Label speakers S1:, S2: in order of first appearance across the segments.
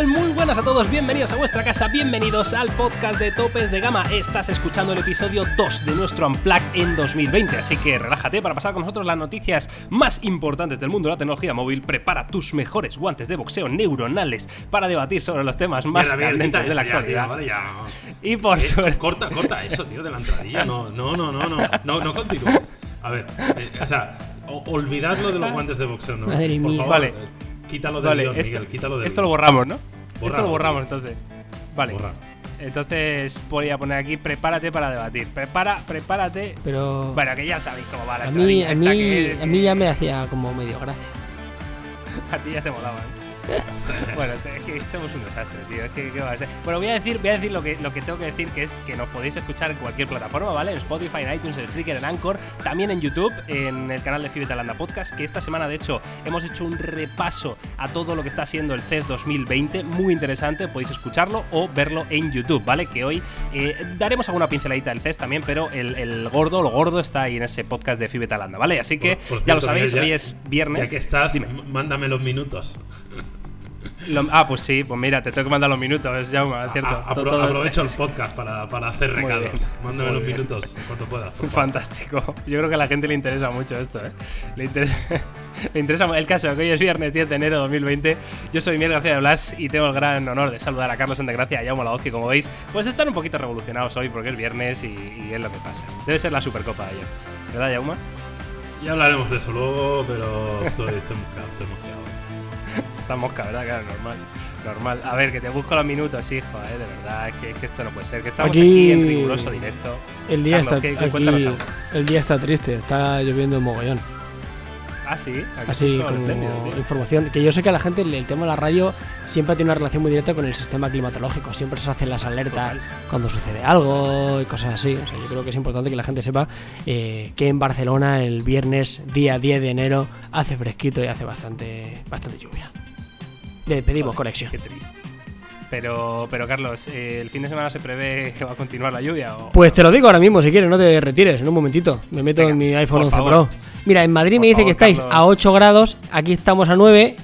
S1: tal? Muy buenas a todos, bienvenidos a vuestra casa, bienvenidos al podcast de Topes de Gama. Estás escuchando el episodio 2 de nuestro Unplug en 2020, así que relájate para pasar con nosotros las noticias más importantes del mundo de la tecnología móvil. Prepara tus mejores guantes de boxeo neuronales para debatir sobre los temas más candentes de la actualidad. Y por eh, suerte.
S2: Corta, corta eso, tío, de la entradilla. No, no, no, no, no, no, no continúes. A ver, eh, o sea, olvidadlo de los guantes de boxeo, ¿no?
S1: Madre
S2: por
S1: mía.
S2: favor,
S1: Vale.
S2: Eh, quítalo del
S1: Vale,
S2: guion,
S1: esto,
S2: Miguel, quítalo del
S1: esto lo borramos, ¿no? esto lo borramos,
S2: tío.
S1: entonces. Vale. Entonces voy a poner aquí, prepárate para debatir. Prepara, prepárate.
S3: Pero
S1: Bueno, que ya sabéis cómo va la
S3: a mí, a mí,
S1: que-
S3: a mí ya me hacía como medio gracia.
S1: A ti ya te molaba. ¿no? bueno, es que somos un desastre, tío. Es que, ¿qué va a ser? Bueno, voy a decir, voy a decir lo que, lo que tengo que decir, que es que nos podéis escuchar en cualquier plataforma, ¿vale? En Spotify, en iTunes, en Spreaker, en Anchor, también en YouTube, en el canal de Fibetalanda Podcast, que esta semana, de hecho, hemos hecho un repaso a todo lo que está siendo el CES 2020, muy interesante, podéis escucharlo o verlo en YouTube, ¿vale? Que hoy eh, daremos alguna pinceladita del CES también, pero el, el gordo, lo gordo está ahí en ese podcast de Fibetalanda, ¿vale? Así que
S2: por
S1: ya lo
S2: cierto,
S1: sabéis,
S2: Miguel,
S1: hoy
S2: ya-
S1: es viernes.
S2: Ya que estás,
S1: Dime.
S2: mándame los minutos.
S1: Lo- ah, pues sí, pues mira, te tengo que mandar los minutos, Jaume, es cierto.
S2: A-
S1: Todo-
S2: apro-
S1: todo-
S2: aprovecho el podcast para, para hacer recados.
S1: bien,
S2: Mándame los
S1: bien.
S2: minutos cuanto favor.
S1: Fantástico. Yo creo que a la gente le interesa mucho esto, ¿eh? Le interesa, le interesa el caso que hoy es viernes 10 de enero de 2020. Yo soy Miguel García de Blas y tengo el gran honor de saludar a Carlos Endegracia y a Jaume Laoz, que como veis, pues están un poquito revolucionados hoy porque es viernes y, y es lo que pasa. Debe ser la Supercopa de ayer. ¿Verdad?
S2: Ya hablaremos de eso luego, pero estoy, estoy mosqueado, estoy mosqueado.
S1: Está mosca, ¿verdad? Claro, normal. Normal. A ver, que te busco los minutos, hijo, ¿eh? De verdad, es que, que esto no puede ser. Que estamos aquí,
S3: Aquí-
S1: en riguroso directo.
S3: El día
S1: Carlos,
S3: está
S1: ¿qué- qué cuéntanos
S3: aquí,
S1: algo?
S3: el día está triste, está lloviendo un mogollón.
S1: Ah, sí. Aquí
S3: Así como información. Que yo sé que a la gente el, el tema de la radio siempre tiene una relación muy directa con el sistema climatológico. Siempre se hacen las alertas
S1: Total.
S3: cuando sucede algo y cosas así. O sea, yo creo que es importante que la gente sepa eh, que en Barcelona el viernes, día 10 de enero, hace fresquito y hace bastante, bastante lluvia. Le pedimos conexión.
S1: Qué triste. Pero, pero Carlos, eh, ¿el fin de semana se prevé que va a continuar la lluvia? O...
S3: Pues te lo digo ahora mismo, si quieres, no te retires, en un momentito. Me meto
S1: Venga,
S3: en mi iPhone
S1: por
S3: 11
S1: favor.
S3: Pro. Mira, en Madrid
S1: Por
S3: me dice
S1: favor,
S3: que estáis
S1: Carlos.
S3: a 8 grados, aquí estamos a 9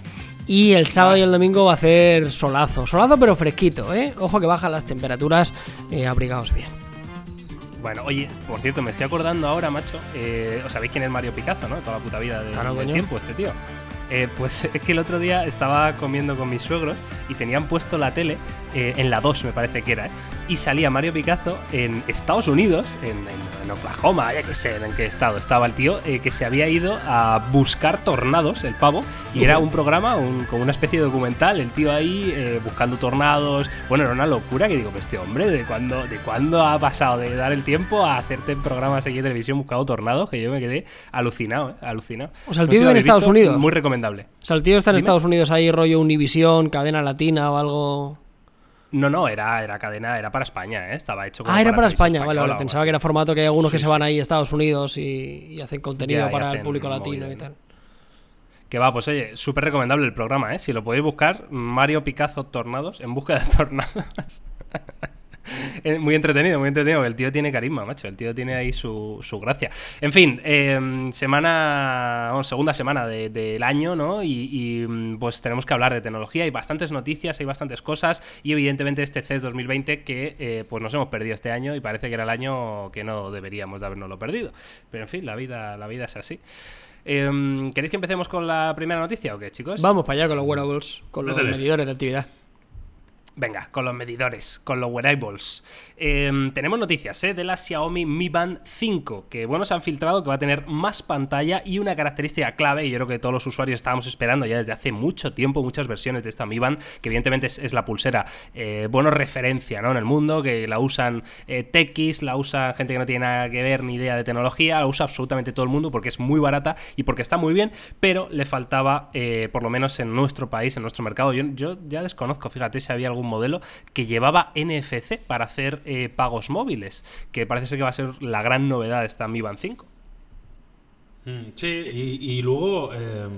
S3: y el sábado
S1: Vale.
S3: y el domingo va a hacer solazo. Solazo pero fresquito, ¿eh? Ojo que bajan las temperaturas, eh, abrigaos bien.
S1: Bueno, oye, por cierto, me estoy acordando ahora, macho. Eh, ¿Os sabéis quién es Mario Picazo, no? Toda la puta vida de-
S3: Claro,
S1: del
S3: coño.
S1: tiempo, este tío. Eh, pues es que el otro día estaba comiendo con mis suegros y tenían puesto la tele eh, en la 2, me parece que era, ¿eh? y salía Mario Picazo en Estados Unidos, en, en- en Oklahoma, ya que sé en qué estado estaba el tío, eh, que se había ido a buscar tornados, el pavo, y era un programa, un, como una especie de documental, el tío ahí eh, buscando tornados. Bueno, era una locura que digo, pues este hombre, ¿de cuándo, ¿de cuándo ha pasado de dar el tiempo a hacerte programas aquí de televisión buscando tornados? Que yo me quedé alucinado, ¿eh? alucinado.
S3: O sea, el
S1: No
S3: tío
S1: sé
S3: en Estados
S1: visto,
S3: Unidos.
S1: Muy recomendable.
S3: O sea, el tío está en
S1: Dime.
S3: Estados Unidos ahí rollo Univisión, cadena latina o algo.
S1: No, no, era, era cadena, era para España, ¿eh? Estaba hecho como
S3: Ah, era para España, vale, vale. Pensaba que era formato que hay algunos que se van ahí a Estados Unidos y, y hacen contenido
S1: Ya,
S3: para el público latino y tal.
S1: Que va, pues oye, súper recomendable el programa, ¿eh? Si lo podéis buscar, Mario Picazo Tornados, en busca de tornados. Muy entretenido, muy entretenido. El tío tiene carisma, macho. El tío tiene ahí su, su gracia. En fin, eh, semana, bueno, segunda semana de- del año, ¿no? Y, y, mm, pues tenemos que hablar de tecnología. Hay bastantes noticias, hay bastantes cosas. Y evidentemente este CES 2020 que eh, pues nos hemos perdido este año y parece que era el año que no deberíamos de habernoslo perdido. Pero en fin, la vida, la vida es así. Em, ¿Queréis que empecemos con la primera noticia o qué, chicos?
S3: Vamos para allá con los wearables, con los medidores de actividad.
S1: Venga, con los medidores, con los wearables. Em, tenemos noticias ¿eh? de la Xiaomi Mi Band 5, que bueno, se han filtrado que va a tener más pantalla y una característica clave, y yo creo que todos los usuarios estábamos esperando ya desde hace mucho tiempo, muchas versiones de esta Mi Band, que evidentemente es, la pulsera, eh, bueno, referencia ¿no? en el mundo, que la usan eh, techies, la usa gente que no tiene nada que ver ni idea de tecnología, la usa absolutamente todo el mundo porque es muy barata y porque está muy bien, pero le faltaba, eh, por lo menos en nuestro país, en nuestro mercado, yo, yo ya desconozco, fíjate si había algún modelo que llevaba NFC para hacer eh, pagos móviles, que parece ser que va a ser la gran novedad de esta Mi Band 5.
S2: Mm, Sí, y, luego, eh,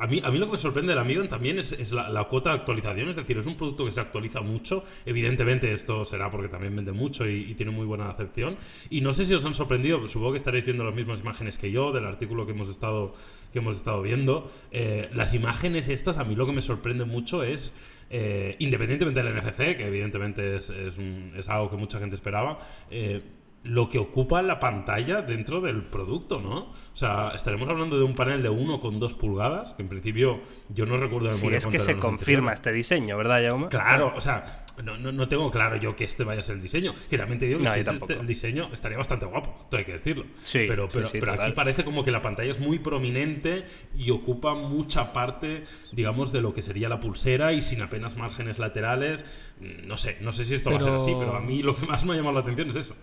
S2: a mí, a mí lo que me sorprende de la también es, la, cuota de actualización, es decir, es un producto que se actualiza mucho. Evidentemente, esto será porque también vende mucho y, tiene muy buena acepción. Y no sé si os han sorprendido, supongo que estaréis viendo las mismas imágenes que yo del artículo que hemos estado, que hemos estado viendo. Eh, las imágenes estas, a mí lo que me sorprende mucho es. eh, independientemente del NFC, que evidentemente es algo que mucha gente esperaba, eh, lo que ocupa la pantalla dentro del producto, ¿no? O sea, estaremos hablando de un panel de 1,2 pulgadas, que en principio yo no recuerdo de
S1: Si es que se confirma
S2: anteriores.
S1: este diseño, ¿verdad, Jaume?
S2: Claro, o sea, no, no, no tengo claro yo que este vaya a ser el diseño. Que también te digo que
S1: No,
S2: si este el diseño estaría bastante guapo, todo hay que decirlo.
S1: Sí,
S2: pero,
S1: sí,
S2: pero,
S1: sí,
S2: pero aquí parece como que la pantalla es muy prominente y ocupa mucha parte, digamos, de lo que sería la pulsera y sin apenas márgenes laterales. Mm, No sé, no sé si esto va a ser
S3: Pero-
S2: así, pero a mí lo que más me ha llamado la atención es eso.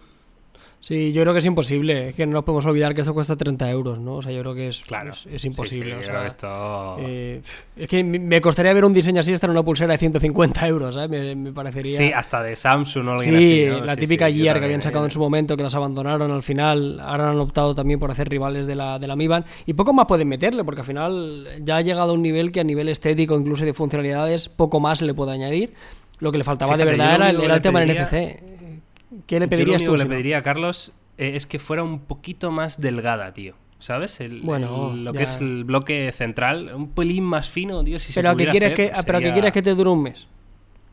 S3: Sí, yo creo que es imposible. Es que no nos podemos olvidar que esto cuesta 30 euros, ¿no? O sea, yo creo que es,
S1: Claro.
S3: es, imposible.
S1: sí,
S3: o sea,
S1: esto...
S3: eh, es que me costaría ver un diseño así estar en una pulsera de 150 euros, ¿sabes? Me, me parecería...
S1: Sí, hasta de Samsung o alguien
S3: Sí,
S1: así, ¿no?
S3: la
S1: Sí,
S3: típica Gear que habían sacado en su momento, que las abandonaron al final, ahora han optado también por hacer rivales de la, de la Mi Band. Y poco más pueden meterle, porque al final ya ha llegado a un nivel que a nivel estético, incluso de funcionalidades, poco más le puede añadir. Lo que le faltaba
S1: Fíjate,
S3: de verdad era, el tema del NFC. ¿Qué le
S1: Yo lo
S3: pedirías
S1: único
S3: tú?
S1: que le pediría a Carlos eh, es que fuera un poquito más delgada, tío. ¿Sabes? El,
S3: Bueno,
S1: el- lo
S3: ya.
S1: que es el bloque central, un pelín más fino, tío. Si se
S3: Pero, ¿a qué
S1: pudiera
S3: quieres
S1: hacer,
S3: que,
S1: pues
S3: pero ¿a qué
S1: sería-
S3: quieres que te dure un mes?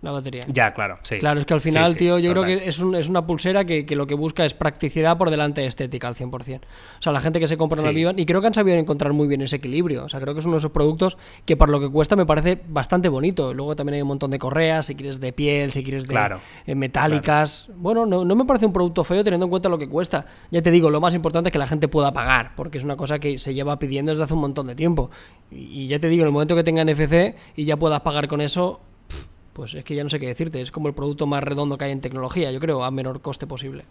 S3: La batería.
S1: Ya, claro, sí.
S3: Claro, es que al final,
S1: sí,
S3: tío, yo
S1: total.
S3: creo que es, un- es una pulsera que, que lo que busca es practicidad por delante de estética al 100%. O sea, la gente que se compra una
S1: Sí.
S3: Vivan, y creo que han sabido encontrar muy bien ese equilibrio. O sea, creo que es uno de esos productos que por lo que cuesta me parece bastante bonito. Luego también hay un montón de correas, si quieres de piel, si quieres de
S1: Claro,
S3: eh, metálicas. Bueno, no, no me parece un producto feo teniendo en cuenta lo que cuesta. Ya te digo, lo más importante es que la gente pueda pagar, porque es una cosa que se lleva pidiendo desde hace un montón de tiempo. Y, y ya te digo, en el momento que tenga NFC y ya puedas pagar con eso, pues es que ya no sé qué decirte. Es como el producto más redondo que hay en tecnología, yo creo, a menor coste posible.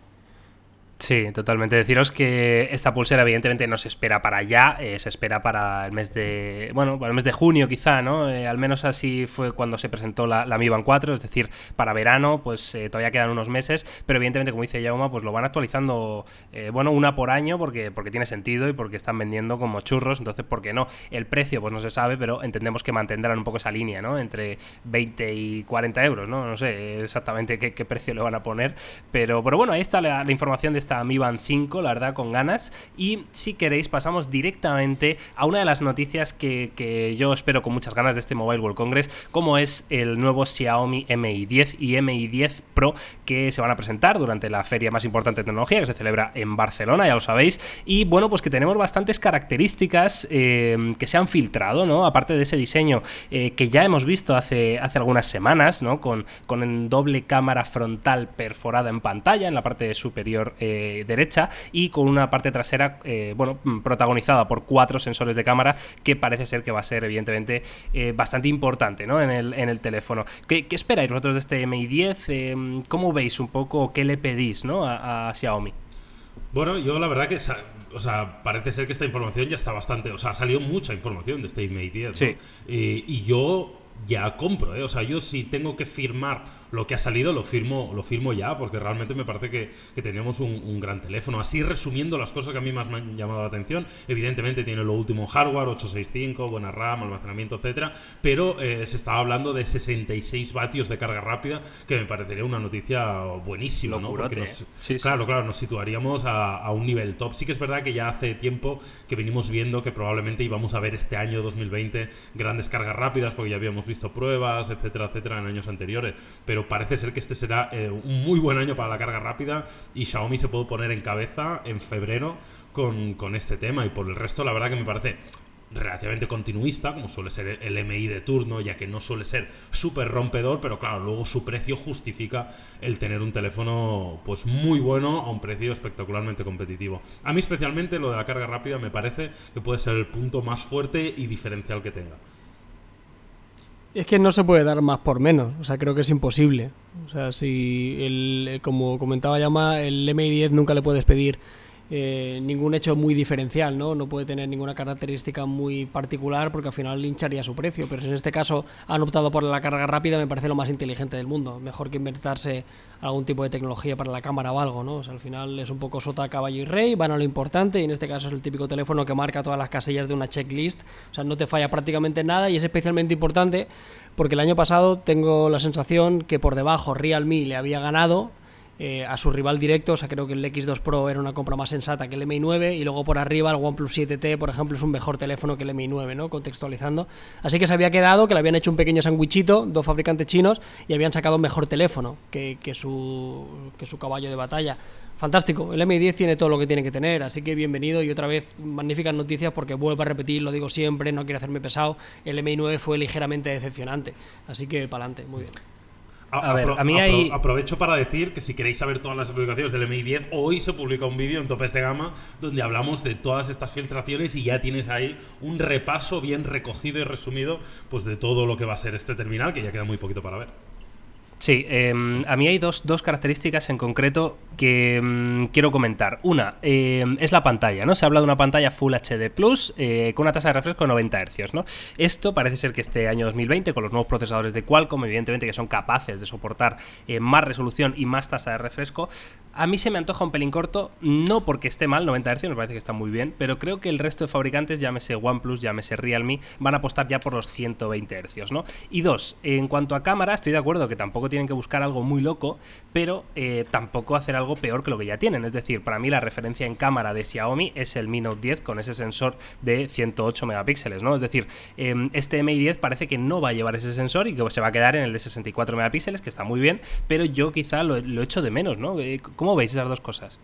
S1: Sí, totalmente. Deciros que esta pulsera, evidentemente, no se espera para ya, eh, se espera para el mes de. Bueno, para el mes de junio, quizá, ¿no? Eh, al menos así fue cuando se presentó la, la Mi Band 4, es decir, para verano, pues eh, todavía quedan unos meses, pero evidentemente, como dice Yauma, pues lo van actualizando, eh, bueno, una por año, porque, porque tiene sentido y porque están vendiendo como churros, entonces, ¿por qué no? El precio, pues no se sabe, pero entendemos que mantendrán un poco esa línea, ¿no? Entre 20 y 40 euros, ¿no? No sé exactamente qué, precio le van a poner, pero, pero bueno, ahí está la, la información de esta Mi Band 5, la verdad, con ganas. Y si queréis, pasamos directamente a una de las noticias que, que yo espero con muchas ganas de este Mobile World Congress, como es el nuevo Xiaomi Mi 10 y Mi 10 Pro que se van a presentar durante la feria más importante de tecnología que se celebra en Barcelona, ya lo sabéis. Y bueno, pues que tenemos bastantes características eh, que se han filtrado, ¿no? Aparte de ese diseño eh, que ya hemos visto hace, hace algunas semanas, ¿no? Con, con doble cámara frontal perforada en pantalla en la parte superior eh, derecha y con una parte trasera, eh, bueno, mm, protagonizada por cuatro sensores de cámara que parece ser que va a ser, evidentemente, eh, bastante importante, ¿no? En el, en el teléfono. ¿Qué, qué esperáis vosotros de este Mi 10? Eh, ¿Cómo veis un poco qué le pedís, ¿no? A, a Xiaomi.
S2: Bueno, yo la verdad que, o sea, parece ser que esta información ya está bastante, o sea, ha salido mucha información de este Mate 10, ¿no?
S1: Sí.
S2: Eh, y yo ya compro, ¿eh? O sea, yo si tengo que firmar lo que ha salido, lo firmo, lo firmo ya, porque realmente me parece que, que tenemos un, un gran teléfono. Así resumiendo las cosas que a mí más me han llamado la atención, evidentemente tiene lo último hardware, 865, buena RAM, almacenamiento, etcétera, pero eh, se estaba hablando de 66 vatios de carga rápida, que me parecería una noticia buenísima, ¿no?
S1: ¿eh?
S2: nos-
S1: Sí, sí.
S2: claro, claro, nos situaríamos a, a un nivel top. Sí que es verdad que ya hace tiempo que venimos viendo que probablemente íbamos a ver este año 2020 grandes cargas rápidas, porque ya habíamos visto pruebas, etcétera, etcétera, en años anteriores. Pero parece ser que este será eh, un muy buen año para la carga rápida y Xiaomi se puede poner en cabeza en febrero con, con este tema. Y por el resto, la verdad que me parece relativamente continuista, como suele ser el MI de turno, ya que no suele ser súper rompedor, pero claro, luego su precio justifica el tener un teléfono pues muy bueno a un precio espectacularmente competitivo. A mí especialmente lo de la carga rápida me parece que puede ser el punto más fuerte y diferencial que tenga.
S3: Es que no se puede dar más por menos, o sea, creo que es imposible. O sea, si, el, eh, como comentaba Yama, el Mi 10 nunca le puedes pedir eh, ningún hecho muy diferencial, ¿no? No puede tener ninguna característica muy particular porque al final hincharía su precio. Pero si en este caso han optado por la carga rápida, me parece lo más inteligente del mundo. Mejor que inventarse algún tipo de tecnología para la cámara o algo, ¿no? Al final es un poco sota, caballo y rey, van a lo importante y en este caso es el típico teléfono que marca todas las casillas de una checklist. O sea, no te falla prácticamente nada y es especialmente importante porque el año pasado tengo la sensación que por debajo Realme le había ganado eh, a su rival directo. O sea, creo que el X2 Pro era una compra más sensata que el Mi 9 y luego por arriba el OnePlus 7T, por ejemplo, es un mejor teléfono que el Mi 9, ¿no? Contextualizando. Así que se había quedado que le habían hecho un pequeño sandwichito, dos fabricantes chinos, y habían sacado mejor teléfono que, su, que su caballo de batalla. Fantástico, el Mi 10 tiene todo lo que tiene que tener, así que bienvenido y otra vez magníficas noticias porque vuelvo a repetir, lo digo siempre, no quiero hacerme pesado, el Mi 9 fue ligeramente decepcionante, así que para adelante, muy bien.
S2: A, ver, a mí hay... Aprovecho para decir que si queréis saber todas las publicaciones del Mi 10, hoy se publica un vídeo en Topes de Gama donde hablamos de todas estas filtraciones y ya tienes ahí un repaso bien recogido y resumido pues de todo lo que va a ser este terminal, que ya queda muy poquito para ver.
S1: Sí, em, a mí hay dos, características en concreto que em, quiero comentar. Una em, es la pantalla, ¿no? Se habla de una pantalla Full HD Plus eh, con una tasa de refresco de 90 Hz, ¿no? Esto parece ser que este año 2020, con los nuevos procesadores de Qualcomm, evidentemente que son capaces de soportar eh, más resolución y más tasa de refresco, a mí se me antoja un pelín corto, no porque esté mal, 90 Hz me parece que está muy bien, pero creo que el resto de fabricantes, llámese OnePlus, llámese Realme, van a apostar ya por los 120 Hz, ¿no? Y dos, en cuanto a cámara, estoy de acuerdo que tampoco tienen que buscar algo muy loco, pero eh, tampoco hacer algo peor que lo que ya tienen. Es decir, para mí la referencia en cámara de Xiaomi es el Mi Note 10 con ese sensor de 108 megapíxeles, ¿no? Es decir, em, este Mi 10 parece que no va a llevar ese sensor y que se va a quedar en el de 64 megapíxeles, que está muy bien, pero yo quizá lo, lo echo de menos, ¿no? Eh, ¿Cómo veis esas dos cosas?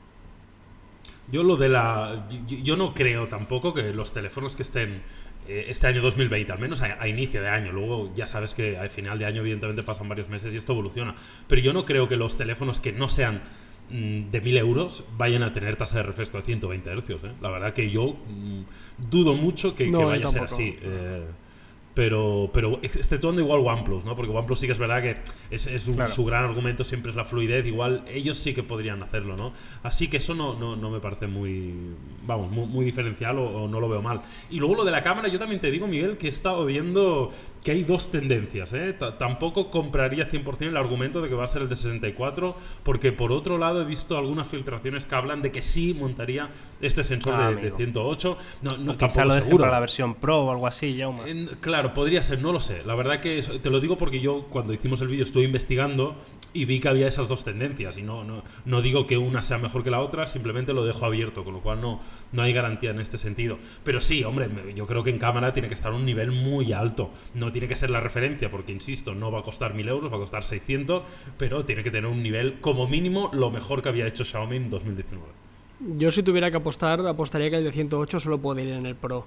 S2: Yo lo de la. Yo, no creo tampoco que los teléfonos que estén este año 2020, al menos a, inicio de año, luego ya sabes que al final de año, evidentemente, pasan varios meses y esto evoluciona. Pero yo no creo que los teléfonos que no sean mm, de 1000 euros vayan a tener tasa de refresco de 120 Hz. ¿eh? La verdad que yo mm, dudo mucho que, vaya a ser así. Eh, pero, pero exceptuando igual OnePlus, ¿no? Porque OnePlus sí que es verdad que es, su gran argumento siempre es la fluidez, igual ellos sí que podrían hacerlo, ¿no? Así que eso no, no, me parece muy, vamos, muy, diferencial o, no lo veo mal. Y luego lo de la cámara, yo también te digo, Miguel, que he estado viendo que hay dos tendencias, ¿eh? tampoco compraría 100% el argumento de que va a ser el de 64, porque por otro lado he visto algunas filtraciones que hablan de que sí montaría este sensor ah, de, 108. No, no,
S1: tampoco lo seguro. para la versión Pro o algo así, ya
S2: Claro, podría ser, no lo sé. La verdad que te lo digo porque yo cuando hicimos el vídeo estuve investigando y vi que había esas dos tendencias. Y no, no, no digo que una sea mejor que la otra, simplemente lo dejo abierto, con lo cual no, no hay garantía en este sentido. Pero sí, hombre, yo creo que en cámara tiene que estar a un nivel muy alto. No tiene que ser la referencia, porque insisto, no va a costar 1000 euros, va a costar 600, pero tiene que tener un nivel como mínimo lo mejor que había hecho Xiaomi en 2019.
S3: Yo si tuviera que apostar, apostaría que el de 108 solo puede ir en el Pro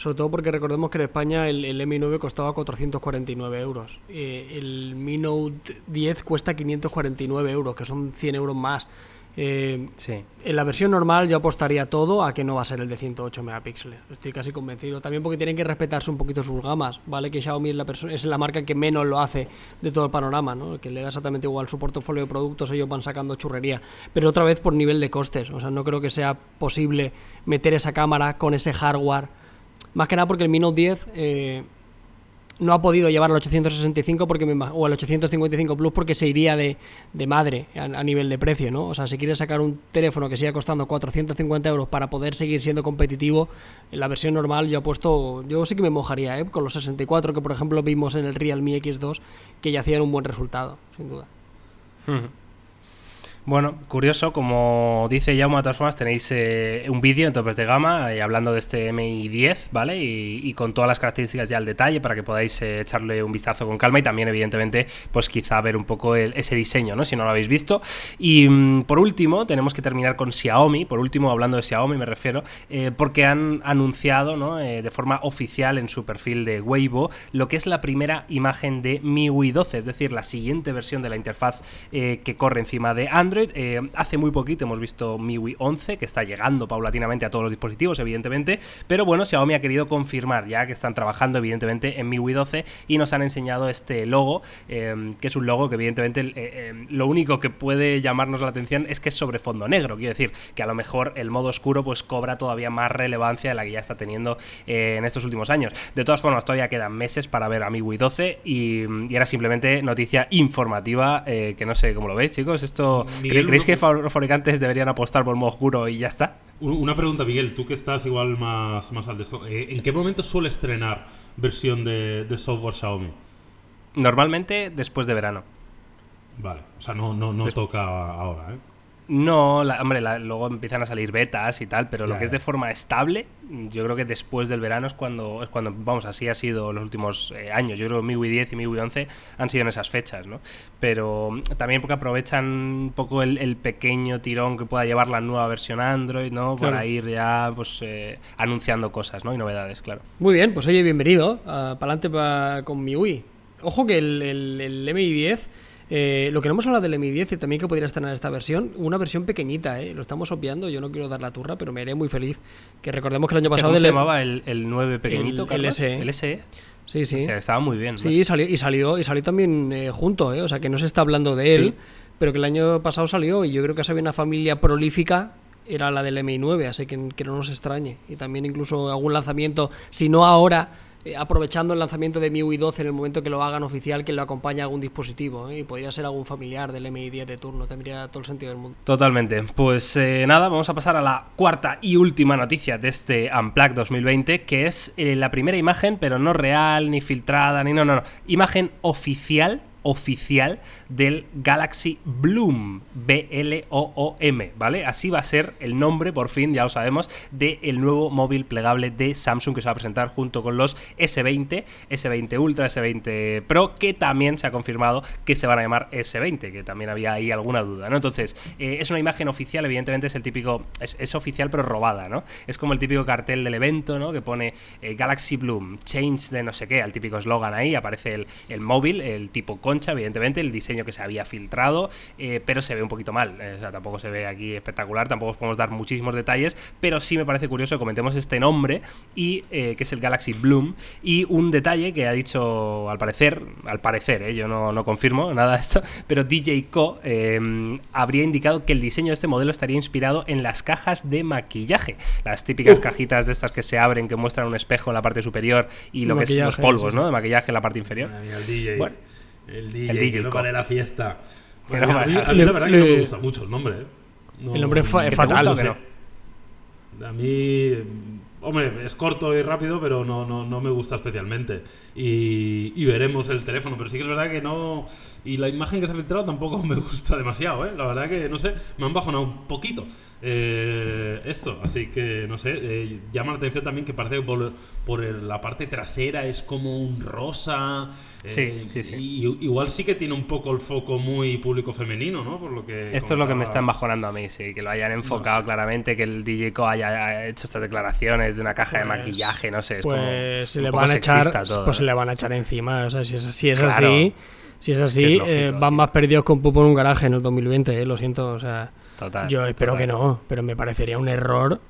S3: sobre todo porque recordemos que en España el, Mi 9 costaba 449 euros. Eh, el Mi Note 10 cuesta 549 euros, que son 100 euros más. Eh. En la versión normal yo apostaría todo a que no va a ser el de 108 megapíxeles. Estoy casi convencido. También porque tienen que respetarse un poquito sus gamas. Vale que Xiaomi es la, es la marca que menos lo hace de todo el panorama, ¿no? que le da exactamente igual su portafolio de productos, ellos van sacando churrería. Pero otra vez por nivel de costes. O sea, no creo que sea posible meter esa cámara con ese hardware más que nada porque el Mi Note 10 eh, no ha podido llevar al 865 porque o al 855 Plus porque se iría de, madre a, nivel de precio, ¿no? O sea, si quieres sacar un teléfono que siga costando 450 euros para poder seguir siendo competitivo, en la versión normal yo he puesto, yo sí que me mojaría, ¿eh? Con los 64 que por ejemplo vimos en el Realme X2 que ya hacían un buen resultado, sin duda.
S1: Bueno, curioso, como dice Jaume, de todas formas, tenéis eh, un vídeo en topes de gama eh, hablando de este MI 10, ¿vale? Y, con todas las características ya al detalle para que podáis eh, echarle un vistazo con calma y también, evidentemente, pues quizá ver un poco ese diseño, ¿no? Si no lo habéis visto. Y mm, por último, tenemos que terminar con Xiaomi, por último, hablando de Xiaomi, me refiero, porque han anunciado, ¿no? de forma oficial en su perfil de Weibo lo que es la primera imagen de MIUI 12, es decir, la siguiente versión de la interfaz que corre encima de Android Eh, hace muy poquito hemos visto MIUI 11, que está llegando paulatinamente a todos los dispositivos, evidentemente. Pero bueno, Xiaomi ha querido confirmar ya que están trabajando, evidentemente, en MIUI 12 y nos han enseñado este logo, que es un logo que, evidentemente, lo único que puede llamarnos la atención es que es sobre fondo negro. Quiero decir, que a lo mejor el modo oscuro pues cobra todavía más relevancia de la que ya está teniendo en estos últimos años. De todas formas, todavía quedan meses para ver a MIUI 12 y, era simplemente noticia informativa eh, que no sé cómo lo veis, chicos. Esto ¿Creéis que los fabricantes deberían apostar por el modo oscuro y ya está?
S2: Una pregunta, Miguel, tú que estás igual más, más al de esto. Eh, ¿En qué momento suele estrenar versión de, software Xiaomi?
S1: Normalmente después de verano.
S2: Vale, o sea, no, no, no toca ahora, ¿eh?
S1: No, hombre, luego empiezan a salir betas y tal, pero lo que es de forma estable, yo creo que después del verano es cuando, es cuando vamos, así ha sido los últimos eh, años. Yo creo que MIUI 10 y MIUI 11 han sido en esas fechas, ¿no? Pero mm, también porque aprovechan un poco el, pequeño tirón que pueda llevar la nueva versión Android, ¿no? Para ir ya, pues, eh, anunciando cosas, ¿no? Y novedades, claro.
S3: Muy bien, pues oye, bienvenido. para adelante con MIUI. Ojo que el, el, el MI 10 eh, lo que no hemos hablado del Mi 10 y también que podría estar en esta versión, una versión pequeñita, ¿eh? lo estamos obviando, yo no quiero dar la turra, pero me haré muy feliz. Que recordemos que el año pasado...
S1: ¿Cómo se llamaba el, el 9 pequeñito,
S3: el,
S1: el
S3: SE.
S1: El SE.
S3: Sí, sí.
S1: estaba muy bien.
S3: Sí, salió, y salió, y salió también eh, junto, ¿eh? o sea que no se está hablando de él, pero que el año pasado salió y yo creo que esa había una familia prolífica era la del Mi 9, así que, que no nos extrañe. Y también incluso algún lanzamiento, si no ahora eh, aprovechando el lanzamiento de MIUI 12 en el momento que lo hagan oficial, que lo acompañe a algún dispositivo. ¿eh? Y podría ser algún familiar del MI 10 de turno, tendría todo el sentido del mundo.
S1: Totalmente. Pues eh, nada, vamos a pasar a la cuarta y última noticia de este Unplugged 2020, que es la primera imagen, pero no real, ni filtrada, ni no, no, no. Imagen oficial oficial del Galaxy Bloom, B-L-O-O-M, ¿vale? Así va a ser el nombre, por fin, ya lo sabemos, del nuevo móvil plegable de Samsung que se va a presentar junto con los S20, S20 Ultra, S20 Pro, que también se ha confirmado que se van a llamar S20, que también había ahí alguna duda, ¿no? Entonces, eh, es una imagen oficial, evidentemente es el típico, es, oficial pero robada, ¿no? Es como el típico cartel del evento, ¿no? Que pone eh, Galaxy Bloom, change de no sé qué, al típico eslogan ahí, aparece el, el móvil, el tipo concha, evidentemente, el diseño que se había filtrado, eh, pero se ve un poquito mal. Eh, o sea, tampoco se ve aquí espectacular, tampoco os podemos dar muchísimos detalles, pero sí me parece curioso que comentemos este nombre, y eh, que es el Galaxy Bloom, y un detalle que ha dicho, al parecer, al parecer, yo no, no, confirmo nada de esto, pero DJ Co habría indicado que el diseño de este modelo estaría inspirado en las cajas de maquillaje, las típicas uh. cajitas de estas que se abren, que muestran un espejo en la parte superior y lo que es los polvos, ¿no? De maquillaje en la parte inferior.
S2: Bueno, el DJ, que no vale la fiesta. a, mí, la verdad que no me gusta mucho el nombre. ¿eh?
S3: el nombre es fatal.
S2: No A mí Hombre, es corto y rápido, pero no, no, no me gusta especialmente. Y, y, veremos el teléfono, pero sí que es verdad que no. Y la imagen que se ha filtrado tampoco me gusta demasiado, ¿eh? La verdad que, no sé, me han bajonado un poquito eh, esto. Así que, no sé, eh, llama la atención también que parece que por, por la parte trasera es como un rosa.
S1: sí, sí, sí.
S2: Y, igual sí que tiene un poco el foco muy público femenino, ¿no? Por lo que.
S1: Esto es lo que me está embajonando a mí, sí, que lo hayan enfocado claramente, que el DJ Co haya hecho estas declaraciones de una caja de pues, maquillaje, no sé. Es
S3: pues se le van a echar, pues se le van a echar encima. O sea, si es, si es así, si es así, eh, van más perdidos con pupo en un garaje en el 2020. Eh, lo siento, o sea. yo espero que no, pero me parecería un error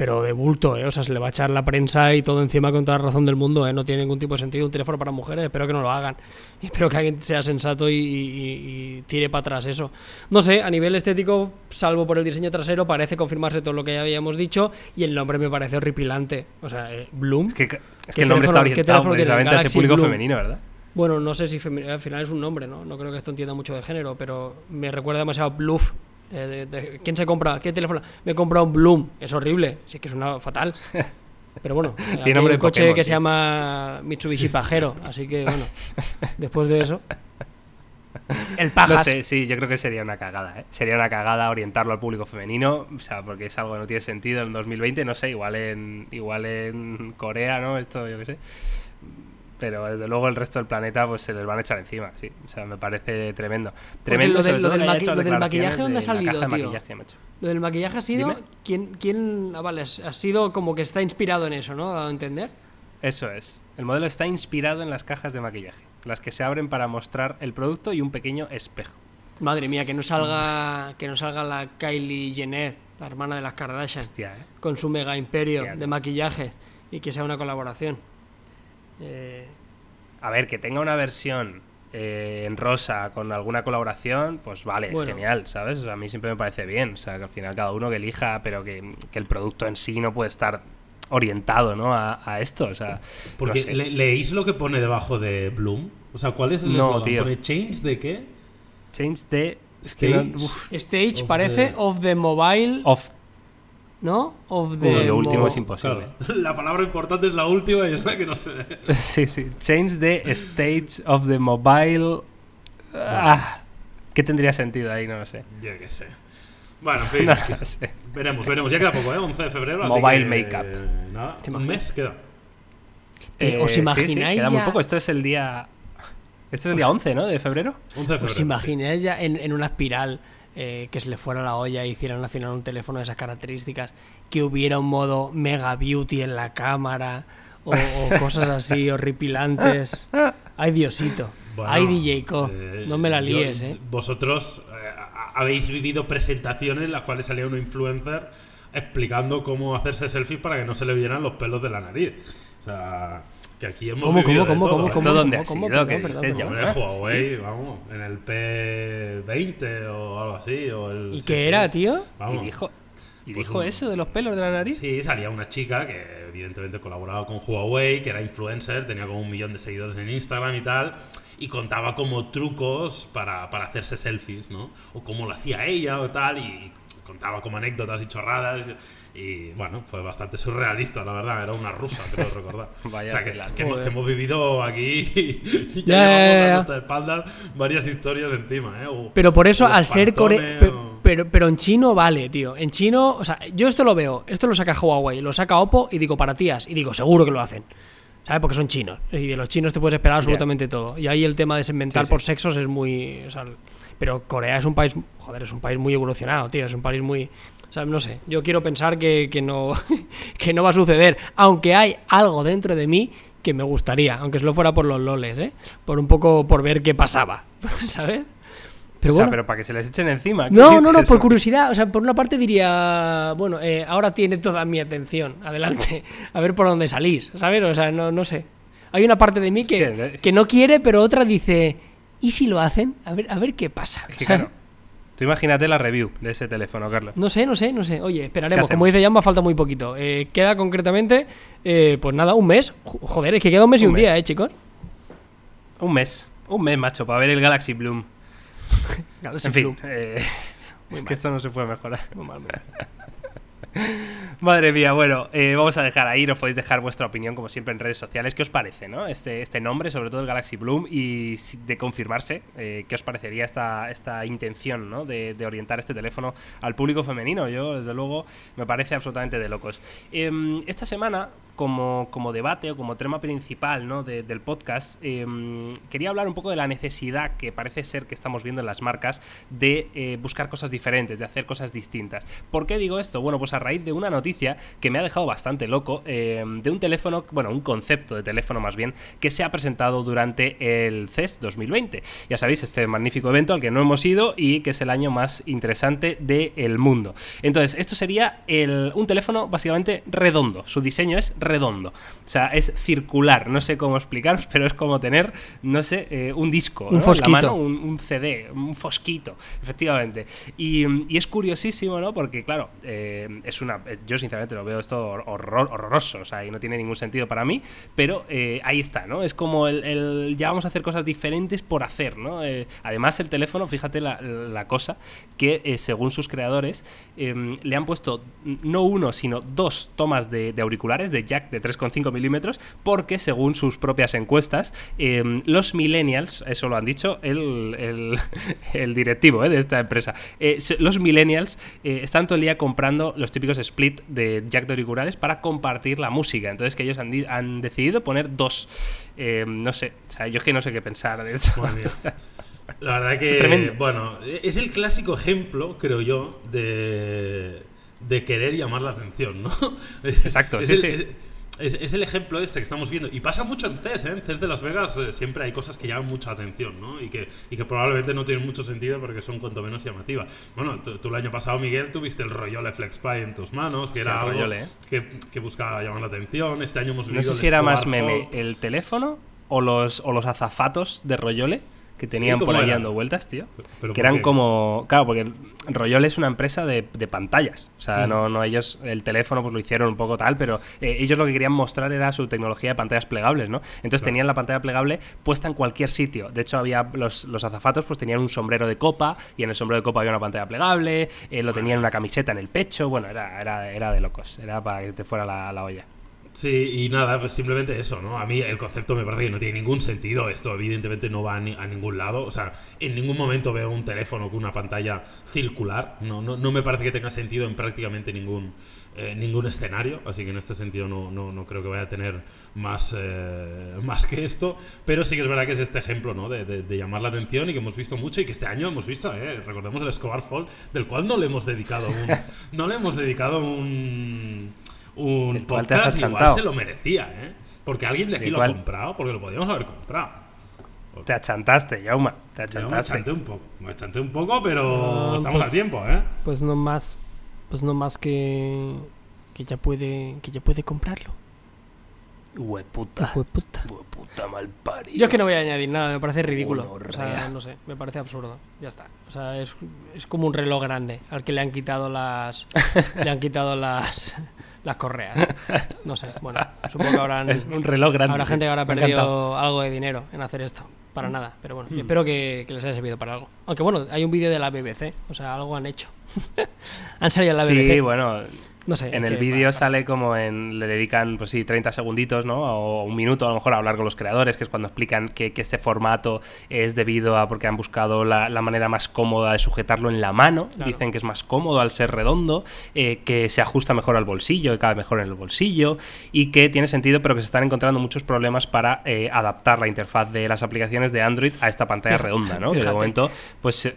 S3: pero de bulto, ¿eh? O sea, se le va a echar la prensa y todo encima con toda la razón del mundo, ¿eh? No tiene ningún tipo de sentido un teléfono para mujeres, espero que no lo hagan. Y espero que alguien sea sensato y, tire para atrás eso. No sé, a nivel estético, salvo por el diseño trasero, parece confirmarse todo lo que ya habíamos dicho y el nombre me parece horripilante. O sea, eh, Bloom.
S1: Es que, el nombre está orientado precisamente a ese público femenino, ¿verdad?
S3: Bueno, no sé si al final es un nombre, ¿no? No creo que esto entienda mucho de género, pero me recuerda demasiado Bluff, eh, ¿Quién se compra? ¿Qué teléfono? Me he comprado un Bloom. Es horrible. Sí que es una fatal. Pero bueno,
S1: tiene un
S3: coche que se llama Mitsubishi Pajero. Así que bueno, después de eso.
S1: El Pajas. sí, yo creo que sería una cagada. ¿eh? Sería una cagada orientarlo al público femenino. O sea, porque es algo que no tiene sentido en 2020. No sé, igual en, igual en Corea, ¿no? Esto, yo qué sé pero desde luego el resto del planeta pues se les van a echar encima, sí. O sea, me parece tremendo. Tremendo,
S3: lo, lo, del, maquillaje, ¿dónde ha salido, tío? Maquillaje, Lo del maquillaje ha sido... ¿quién, ¿Quién...? Ah, vale, ha sido como que está inspirado en eso, ¿no? ¿Ha dado a entender?
S1: Eso es. El modelo está inspirado en las cajas de maquillaje, las que se abren para mostrar el producto y un pequeño espejo.
S3: Madre mía, que no salga que no salga la Kylie Jenner, la hermana de las Kardashian,
S1: Hostia, ¿eh?
S3: con su mega imperio
S1: Hostia,
S3: de maquillaje y que sea una colaboración. Eh,
S1: A ver, que tenga una versión eh, en rosa con alguna colaboración, pues vale,
S3: Bueno.
S1: genial, ¿sabes? O sea, a mí siempre me parece bien. O sea, que al final cada uno que elija, pero que, que el producto en sí no puede estar orientado, ¿no? A, a esto, o sea.
S2: Porque
S1: no sé.
S2: le- leéis lo que pone debajo de Bloom. O sea, ¿cuál es el
S1: No, tío.
S2: ¿Pone change de qué?
S1: Change no-
S2: Stage.
S3: Stage
S2: Of
S3: parece
S2: the-
S3: of the mobile,
S1: off.
S3: ¿No? Of
S1: Uy,
S3: the
S1: lo último
S3: mo-
S1: es imposible.
S2: Claro. La palabra importante es la última y es la que no se ve.
S1: Sí, sí. Change the stage of the mobile. Ah, ¿Qué tendría sentido ahí? No lo sé.
S2: Yo qué sé. Bueno, en fin.
S1: No lo sé.
S2: Veremos, veremos. Ya queda poco, ¿eh? 11 de febrero. así
S1: Mobile
S2: que,
S1: makeup.
S2: eh, Nada,
S3: ¿Te
S2: un mes queda.
S3: Eh, ¿Os
S1: sí, sí,
S3: imagináis
S1: queda muy poco. Esto es el día. Esto es el día 11, ¿no? De febrero.
S2: 11 de febrero.
S3: ¿Os imagináis ya en, en una espiral eh, que se le fuera la olla y hicieran al final un teléfono de esas características? Que hubiera un modo mega beauty en la cámara o, o cosas así horripilantes. Ay, Diosito.
S2: Bueno,
S3: Ay, DJ Co.
S2: eh,
S3: no me la
S2: yo-
S3: líes, ¿eh?
S2: Vosotros eh, ha- habéis vivido presentaciones en las cuales salía un influencer explicando cómo hacerse selfies para que no se le vieran los pelos de la nariz. O sea, que aquí hemos
S3: ¿Cómo,
S2: vivido
S3: cómo,
S2: de
S3: cómo,
S2: todo.
S1: ¿Esto dónde ha sido?
S3: Perdón,
S1: ¿Qué
S3: perdón,
S1: dices,
S3: perdón.
S1: Ah,
S2: Huawei, vamos, en el P20 o algo así. O el,
S3: ¿Y
S2: sí,
S3: qué
S2: sí.
S3: era, tío?
S2: Vamos.
S1: Y dijo, ¿y
S2: Pues
S1: dijo
S2: un-
S1: eso de los pelos de la nariz?
S2: Sí, salía una chica que evidentemente colaboraba con Huawei, que era influencer, tenía como un millón de seguidores en Instagram y tal, y contaba como trucos para, para hacerse selfies, ¿no? O cómo lo hacía ella o tal, y contaba como anécdotas y chorradas. Y bueno, fue bastante surrealista, la verdad, era una rusa, creo recordar.
S1: Vaya
S2: o sea, que, que hemos, que hemos vivido aquí y ya llevamos varias historias encima, ¿eh? O-
S3: Pero por eso, al ser
S2: Pantone,
S3: core...
S2: o-
S3: pe- Pero, pero en chino vale, tío. En chino, o sea, yo esto lo veo. Esto lo saca Huawei, lo saca Oppo y digo para tías. Y digo, seguro que lo hacen. ¿Sabes? Porque son chinos. Y de los chinos te puedes esperar absolutamente todo. Y ahí el tema de segmentar
S1: Sí, sí.
S3: por sexos es muy. o sea, pero Corea es un país. Joder, es un país muy evolucionado, tío. Es un país muy. O sea, no sé. Yo quiero pensar que, que no, que no va a suceder. Aunque hay algo dentro de mí que me gustaría. Aunque solo fuera por los loles, ¿eh? Por un poco por ver qué pasaba. ¿Sabes? Pero
S1: o sea,
S3: bueno.
S1: pero para que se les echen encima. ¿qué
S3: No, no, no, por curiosidad. O sea, por una parte diría, bueno, eh, ahora tiene toda mi atención. Adelante. A ver por dónde salís, ¿sabes? O sea, no, no sé. Hay una parte de mí que,
S1: Hostia, eh.
S3: que no quiere, pero otra dice, ¿y si lo hacen? A ver, a ver qué pasa.
S1: Es que,
S3: ¿sabes?
S1: claro, tú imagínate la review de ese teléfono, Carlos.
S3: No sé, no sé, no sé. Oye, esperaremos.
S1: ¿Qué
S3: Como dice Jamba, falta muy poquito. Eh, queda concretamente, eh, pues nada, un mes. Jo- Joder, es que queda un mes y
S1: Un mes.
S3: día, ¿eh, chicos?
S1: Un mes. Un mes, macho, para ver el Galaxy Bloom.
S3: Galaxy
S1: en fin, eh, es que esto no se puede mejorar.
S3: Muy mal, muy mal.
S1: Madre mía, bueno, eh, vamos a dejar ahí, nos podéis dejar vuestra opinión como siempre en redes sociales. ¿Qué os parece, no? Este, este nombre, sobre todo el Galaxy Bloom, y de confirmarse, eh, ¿qué os parecería esta, esta intención, ¿no? De, de orientar este teléfono al público femenino. Yo, desde luego, me parece absolutamente de locos. Em, esta semana, como, como debate o como tema principal ¿no? de- del podcast, em, quería hablar un poco de la necesidad que parece ser que estamos viendo en las marcas de eh, buscar cosas diferentes, de hacer cosas distintas. ¿Por qué digo esto? Bueno, pues a raíz de una noticia que me ha dejado bastante loco, em, de un teléfono, bueno, un concepto de teléfono más bien, que se ha presentado durante el CES 2020. Ya sabéis, este magnífico evento al que no hemos ido y que es el año más interesante del mundo. Entonces, esto sería el- un teléfono básicamente redondo. Su diseño es redondo. O sea, es circular. No sé cómo explicaros, pero es como tener, no sé, eh, un disco.
S3: Un
S1: ¿no? en la
S3: fosquito.
S1: mano, un, un CD, un fosquito, efectivamente. Y, y es curiosísimo, ¿no? Porque, claro, eh, es una. eh, Yo sinceramente lo veo esto hor- horror- horroroso, o sea, y no tiene ningún sentido para mí, pero eh, ahí está, ¿no? Es como el, el- Ya vamos a hacer cosas diferentes por hacer, ¿no? Además, el teléfono, fíjate la, la cosa, que según sus creadores, eh, le han puesto no uno, sino dos tomas de, de auriculares de jack de 3,5 milímetros, porque según sus propias encuestas, eh, los millennials, eso lo han dicho el, el- el directivo eh, de esta empresa, eh, los millennials eh, están todo el día comprando los típicos split de jack de auriculares para compartir la música. Entonces que ellos han, han decidido poner dos. Eh, no sé, o sea, yo es que no sé qué pensar de esto.
S2: La verdad que,
S1: Es tremendo.
S2: bueno, es el clásico ejemplo, creo yo, de, de querer llamar la atención, ¿no?
S1: Exacto,
S2: Es
S1: sí,
S2: el-
S1: sí.
S2: es- es, el ejemplo este que estamos viendo. Y pasa mucho en CES, ¿eh? En CES de Las Vegas eh, siempre hay cosas que llaman mucha atención, ¿no? Y que, y que probablemente no tienen mucho sentido porque son cuanto menos llamativas. Bueno, tú, el año pasado, Miguel, tuviste el Royole FlexPy en tus manos, que era algo ¿eh? que, que, buscaba llamar la atención. Este año hemos visto
S1: No sé si era más meme el teléfono o los, o los azafatos de Royole que tenían por ahí dando vueltas, tío. que eran como. Claro, porque Royole es una empresa de, pantallas. O sea, mm. no, no ellos, el teléfono pues lo hicieron un poco tal, pero eh, ellos lo que querían mostrar era su tecnología de pantallas plegables, ¿no? Entonces tenían la pantalla plegable puesta en cualquier sitio. De hecho, había los, los, azafatos, pues tenían un sombrero de copa, y en el sombrero de copa había una pantalla plegable, eh, lo tenían una camiseta en el pecho. Bueno, era, era, era de locos. Era para que te fuera la, la olla.
S2: Sí, y nada, pues simplemente eso, ¿no? A mí el concepto me parece que no tiene ningún sentido. Esto evidentemente no va a, ningún lado. O sea, en ningún momento veo un teléfono con una pantalla circular. No, no, no me parece que tenga sentido en prácticamente ningún, eh, ningún escenario. Así que en este sentido no, no, no creo que vaya a tener más, eh, más que esto. Pero sí que es verdad que es este ejemplo, ¿no? De, de, llamar la atención y que hemos visto mucho y que este año hemos visto, ¿eh? Recordemos el Escobar Fall, del cual no le hemos dedicado un... no le hemos dedicado un un podcast igual se lo merecía, ¿eh? Porque alguien de aquí lo ha comprado, porque lo podíamos haber comprado.
S1: Te achantaste, Yauma. Te achantaste.
S2: me achanté un poco, me achanté un poco, pero estamos pues a tiempo, ¿eh?
S3: Pues no más, pues no más que que ya puede, que ya puede comprarlo.
S1: Hueputa.
S3: Hueputa.
S1: Hueputa mal parido.
S3: Yo es que no voy a añadir nada, me parece ridículo. O sea, no sé, me parece absurdo. Ya está. O sea, es, es como un reloj grande al que le han quitado las. le han quitado las las correas. No sé, bueno, supongo que habrán.
S1: un reloj grande.
S3: Habrá gente que habrá perdido algo de dinero en hacer esto. Para mm. nada, pero bueno, mm. espero que, les haya servido para algo. Aunque bueno, hay un vídeo de la BBC, o sea, algo han hecho. han salido en la BBC.
S1: Sí, bueno, no sé. En el vídeo sale como en. Le dedican, pues sí, 30 segunditos, ¿no? O un minuto a lo mejor a hablar con los creadores, que es cuando explican que, este formato es debido a porque han buscado la, manera más cómoda de sujetarlo en la mano. Dicen que es más cómodo al ser redondo, eh, que se ajusta mejor al bolsillo, que cabe mejor en el bolsillo y que tiene sentido, pero que se están encontrando muchos problemas para eh, adaptar la interfaz de las aplicaciones de Android a esta pantalla redonda, ¿no? Que de momento, pues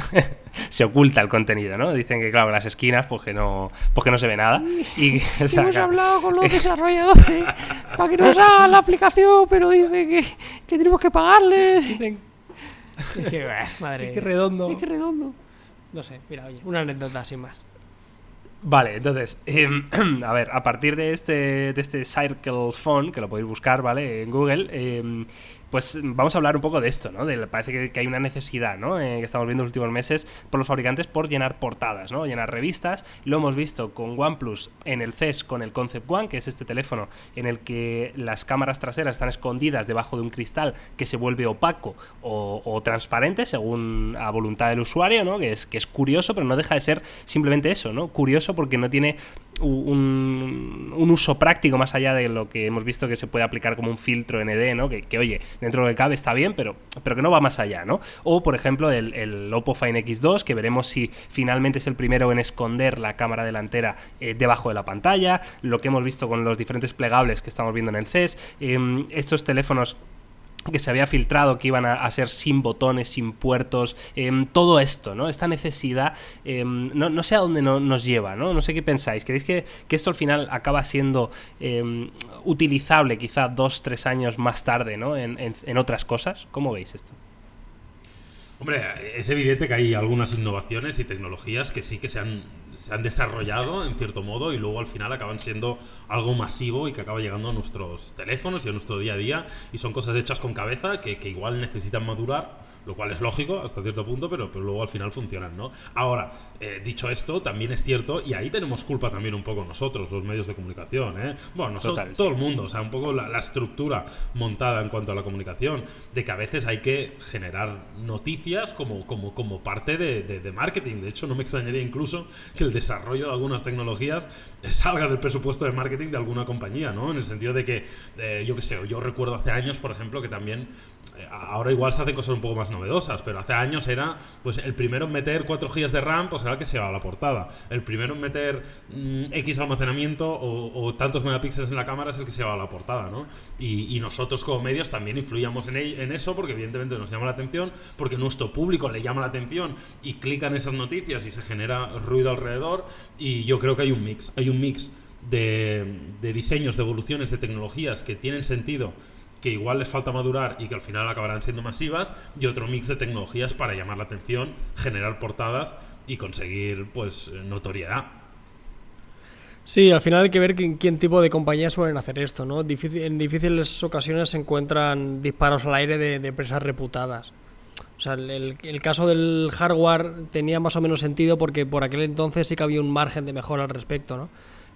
S1: se oculta el contenido, ¿no? Dicen que, claro, las esquinas, pues que no, pues no se ve nada. Y,
S3: hemos hablado con los desarrolladores para que nos hagan la aplicación, pero dice que, que tenemos que pagarles. Es que, madre.
S1: Es redondo.
S3: Es que redondo. No sé, mira, oye, una anécdota sin más.
S1: Vale, entonces, em, a ver, a partir de este, de este Circle Phone, que lo podéis buscar, ¿vale? En Google, eh, pues vamos a hablar un poco de esto, ¿no? Parece que, hay una necesidad, ¿no? Eh, que estamos viendo en los últimos meses por los fabricantes por llenar portadas, ¿no? Llenar revistas. Lo hemos visto con OnePlus en el CES con el Concept One, que es este teléfono en el que las cámaras traseras están escondidas debajo de un cristal que se vuelve opaco o, transparente según a voluntad del usuario, ¿no? Que es, que es curioso, pero no deja de ser simplemente eso, ¿no? Curioso porque no tiene un, uso práctico más allá de lo que hemos visto que se puede aplicar como un filtro ND, ¿no? Que, oye, dentro de lo que cabe está bien, pero, pero que no va más allá, ¿no? O, por ejemplo, el, Oppo Fine X2, que veremos si finalmente es el primero en esconder la cámara delantera eh, debajo de la pantalla, lo que hemos visto con los diferentes plegables que estamos viendo en el CES, em, estos teléfonos que se había filtrado que iban a, ser sin botones, sin puertos, em, todo esto, ¿no? Esta necesidad, em, no, sé a dónde nos lleva, ¿no? No sé qué pensáis. ¿Creéis que, esto al final acaba siendo em, utilizable quizá dos, tres años más tarde, ¿no? en otras cosas. ¿Cómo veis esto?
S2: Hombre, es evidente que hay algunas innovaciones y tecnologías que sí que se han, se han desarrollado en cierto modo y luego al final acaban siendo algo masivo y que acaba llegando a nuestros teléfonos y a nuestro día a día y son cosas hechas con cabeza que, que igual necesitan madurar lo cual es lógico hasta cierto punto, pero, pero luego al final funcionan, ¿no? Ahora, eh, dicho esto, también es cierto, y ahí tenemos culpa también un poco nosotros, los medios de comunicación, ¿eh? Bueno, nosotros, todo el mundo, o sea, un poco la, estructura montada en cuanto a la comunicación, de que a veces hay que generar noticias como, como, como parte de, marketing. De hecho, no me extrañaría incluso que el desarrollo de algunas tecnologías salga del presupuesto de marketing de alguna compañía, ¿no? En el sentido de que, eh, yo qué sé, yo recuerdo hace años, por ejemplo, que también ahora igual se hacen cosas un poco más novedosas, pero hace años era, pues el primero en meter 4 GB de RAM, pues era el que se llevaba la portada. El primero en meter mm, X almacenamiento o, tantos megapíxeles en la cámara es el que se llevaba la portada, ¿no? Y, nosotros como medios también influíamos en, en eso porque evidentemente nos llama la atención, porque nuestro público le llama la atención y clican esas noticias y se genera ruido alrededor y yo creo que hay un mix, hay un mix de, de diseños, de evoluciones, de tecnologías que tienen sentido que igual les falta madurar y que al final acabarán siendo masivas, y otro mix de tecnologías para llamar la atención, generar portadas y conseguir pues notoriedad.
S3: Sí, al final hay que ver quién, tipo de compañías suelen hacer esto, ¿no? En difíciles ocasiones se encuentran disparos al aire de, empresas reputadas. O sea, el, el- el caso del hardware tenía más o menos sentido porque por aquel entonces sí que había un margen de mejora al respecto, ¿no?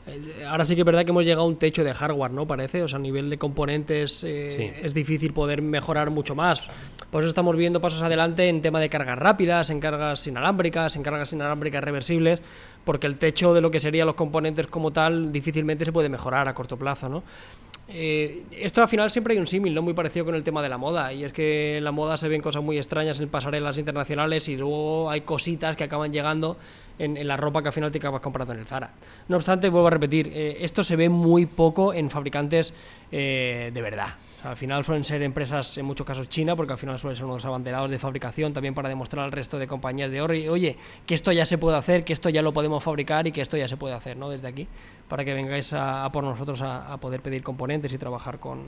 S3: Eh, Ahora sí que es verdad que hemos llegado a un techo de hardware, ¿no? Parece, o sea, a nivel de componentes eh,
S1: Sí.
S3: es difícil poder mejorar mucho más. Por eso estamos viendo pasos adelante en tema de cargas rápidas, en cargas inalámbricas, en cargas inalámbricas reversibles, porque el techo de lo que serían los componentes como tal difícilmente se puede mejorar a corto plazo, ¿no? Eh, esto al final siempre hay un símil, ¿no? Muy parecido con el tema de la moda. Y es que en la moda se ven cosas muy extrañas en pasarelas internacionales y luego hay cositas que acaban llegando en, la ropa que al final te acabas comprando en el Zara. No obstante, vuelvo a repetir, eh, esto se ve muy poco en fabricantes eh, de verdad. Al final suelen ser empresas, en muchos casos China, porque al final suelen ser unos abanderados de fabricación también para demostrar al resto de compañías de oro, y, oye, que esto ya se puede hacer, que esto ya lo podemos fabricar y que esto ya se puede hacer, ¿no? Desde aquí, para que vengáis a, por nosotros a, poder pedir componentes y trabajar con,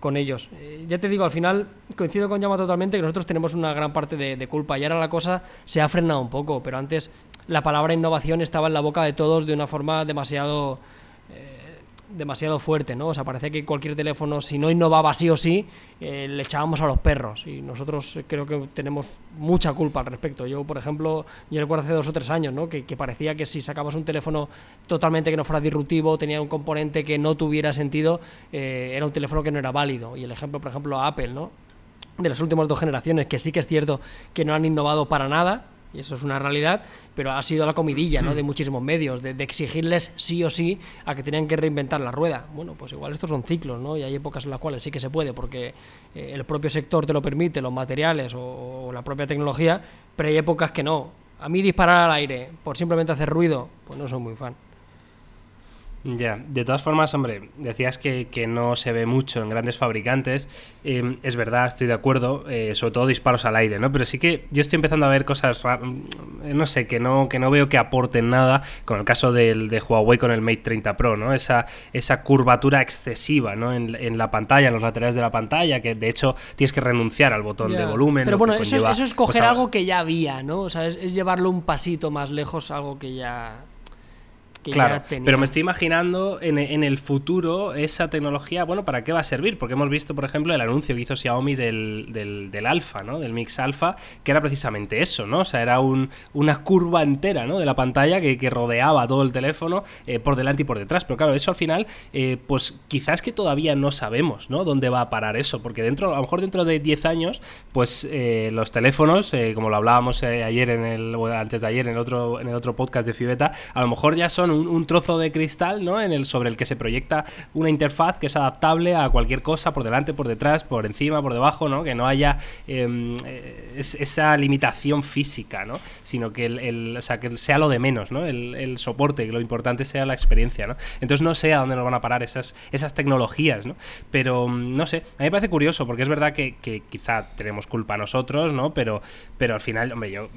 S3: con ellos. Eh, ya te digo, al final coincido con Llama totalmente que nosotros tenemos una gran parte de culpa y ahora la cosa se ha frenado un poco, pero antes la palabra innovación estaba en la boca de todos de una forma demasiado eh, demasiado fuerte, ¿no? O sea, parece que cualquier teléfono, si no innovaba sí o sí, eh, le echábamos a los perros. Y nosotros creo que tenemos mucha culpa al respecto. Yo, por ejemplo, yo recuerdo hace dos o tres años, ¿no? Que, que parecía que si sacabas un teléfono totalmente que no fuera disruptivo, tenía un componente que no tuviera sentido, eh, era un teléfono que no era válido. Y el ejemplo, por ejemplo, Apple, ¿no? de las últimas dos generaciones, que sí que es cierto que no han innovado para nada, y eso es una realidad, pero ha sido la comidilla ¿no? de muchísimos medios, de, de exigirles sí o sí a que tenían que reinventar la rueda. Bueno, pues igual estos son ciclos, ¿no? Y hay épocas en las cuales sí que se puede, porque eh, el propio sector te lo permite, los materiales o, o la propia tecnología, pero hay épocas que no. A mí disparar al aire por simplemente hacer ruido, pues no soy muy fan.
S1: Ya, de todas formas, hombre, decías que, que no se ve mucho en grandes fabricantes. Eh, es verdad, estoy de acuerdo, eh, sobre todo disparos al aire, ¿no? Pero sí que yo estoy empezando a ver cosas raras, no sé, que no, que no veo que aporten nada, con el caso del, de Huawei con el Mate 30 Pro, ¿no? Esa, esa curvatura excesiva, ¿no? En, en la pantalla, en los laterales de la pantalla, que de hecho tienes que renunciar al botón de volumen.
S3: Pero bueno, eso, es-
S1: conlleva,
S3: eso es
S1: pues,
S3: coger
S1: a-
S3: algo que ya había, ¿no? O sea, es, es llevarlo un pasito más lejos, algo que ya. Que
S1: Claro,
S3: ya tenía.
S1: pero me estoy imaginando en, en el futuro esa tecnología, bueno, ¿para qué va a servir? Porque hemos visto, por ejemplo, el anuncio que hizo Xiaomi del, del, del Alpha, ¿no? Del Mix Alpha, que era precisamente eso, ¿no? O sea, era un- una curva entera, ¿no? De la pantalla que, que rodeaba todo el teléfono eh, por delante y por detrás. Pero claro, eso al final, eh, pues quizás que todavía no sabemos, ¿no? Dónde va a parar eso, porque dentro, a lo mejor dentro de 10 años, pues eh, los teléfonos, eh, como lo hablábamos ayer en el, bueno, antes de ayer en el otro, en el otro podcast de Fibeta, a lo mejor ya son un, trozo de cristal, ¿no? En el, sobre el que se proyecta una interfaz que es adaptable a cualquier cosa, por delante, por detrás, por encima, por debajo, ¿no? Que no haya em, eh, es- esa limitación física, ¿no? Sino que el, o sea, que sea lo de menos, ¿no? El, soporte, que lo importante sea la experiencia, ¿no? Entonces no sé a dónde nos van a parar esas, esas tecnologías, ¿no? Pero mm, no sé, a mí me parece curioso, porque es verdad que, quizá tenemos culpa nosotros, ¿no? Pero, pero al final, hombre, yo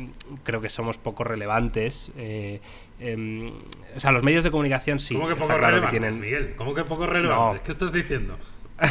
S1: creo que somos poco relevantes. eh, em, o sea, los medios de comunicación sí.
S2: ¿Cómo que poco
S1: claro que tienen-
S2: Miguel? ¿Cómo que poco relevantes?
S1: No.
S2: ¿Qué estás diciendo?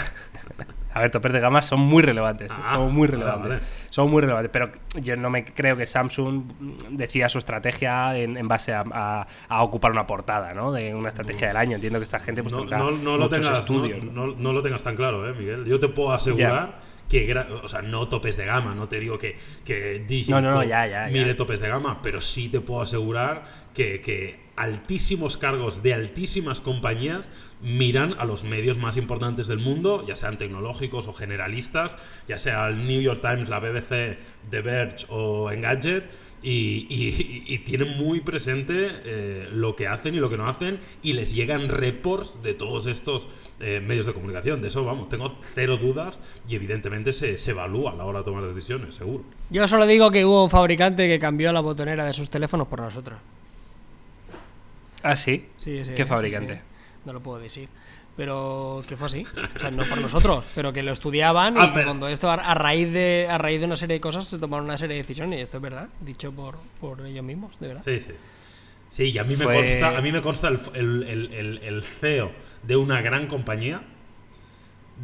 S1: A ver, topes de gama son muy relevantes.
S2: Ah,
S1: son muy relevantes.
S2: vale.
S1: Son muy relevantes. Pero yo no me creo que Samsung decida su estrategia en, en base a, a- a ocupar una portada, ¿no? De una estrategia del año. Entiendo que esta gente pues
S2: no,
S1: tendrá
S2: no- no lo
S1: muchos
S2: tengas,
S1: estudios.
S2: no, lo tengas tan claro, ¿eh, Miguel? Yo te puedo asegurar que, o sea, no topes de gama, no te digo que, que Digit
S1: No, no, no,
S2: Top
S1: ya, ya, ya.
S2: mire topes de gama, pero sí te puedo asegurar que, que altísimos cargos de altísimas compañías miran a los medios más importantes del mundo, ya sean tecnológicos o generalistas, ya sea el New York Times, la BBC, The Verge o Engadget, y, y- y tienen muy presente eh, lo que hacen y lo que no hacen y les llegan reports de todos estos eh, medios de comunicación. De eso, vamos, tengo cero dudas y evidentemente se, se evalúa a la hora de tomar decisiones, seguro.
S3: Yo solo digo que hubo un fabricante que cambió la botonera de sus teléfonos por nosotros.
S1: Ah, sí.
S3: Sí, sí,
S1: ¿Qué
S3: sí,
S1: fabricante?
S3: sí. No lo puedo decir. Pero que fue así. O sea, no por nosotros, pero que lo estudiaban y
S2: Ah,
S3: que
S2: pero-
S3: cuando esto a, a raíz de a raíz de una serie de cosas se tomaron una serie de decisiones y esto es verdad, dicho por, por ellos mismos, de verdad.
S2: Sí, sí. Sí, y a mí me
S1: Fue-
S2: consta, a mí me consta el, el- el- el- el CEO de una gran compañía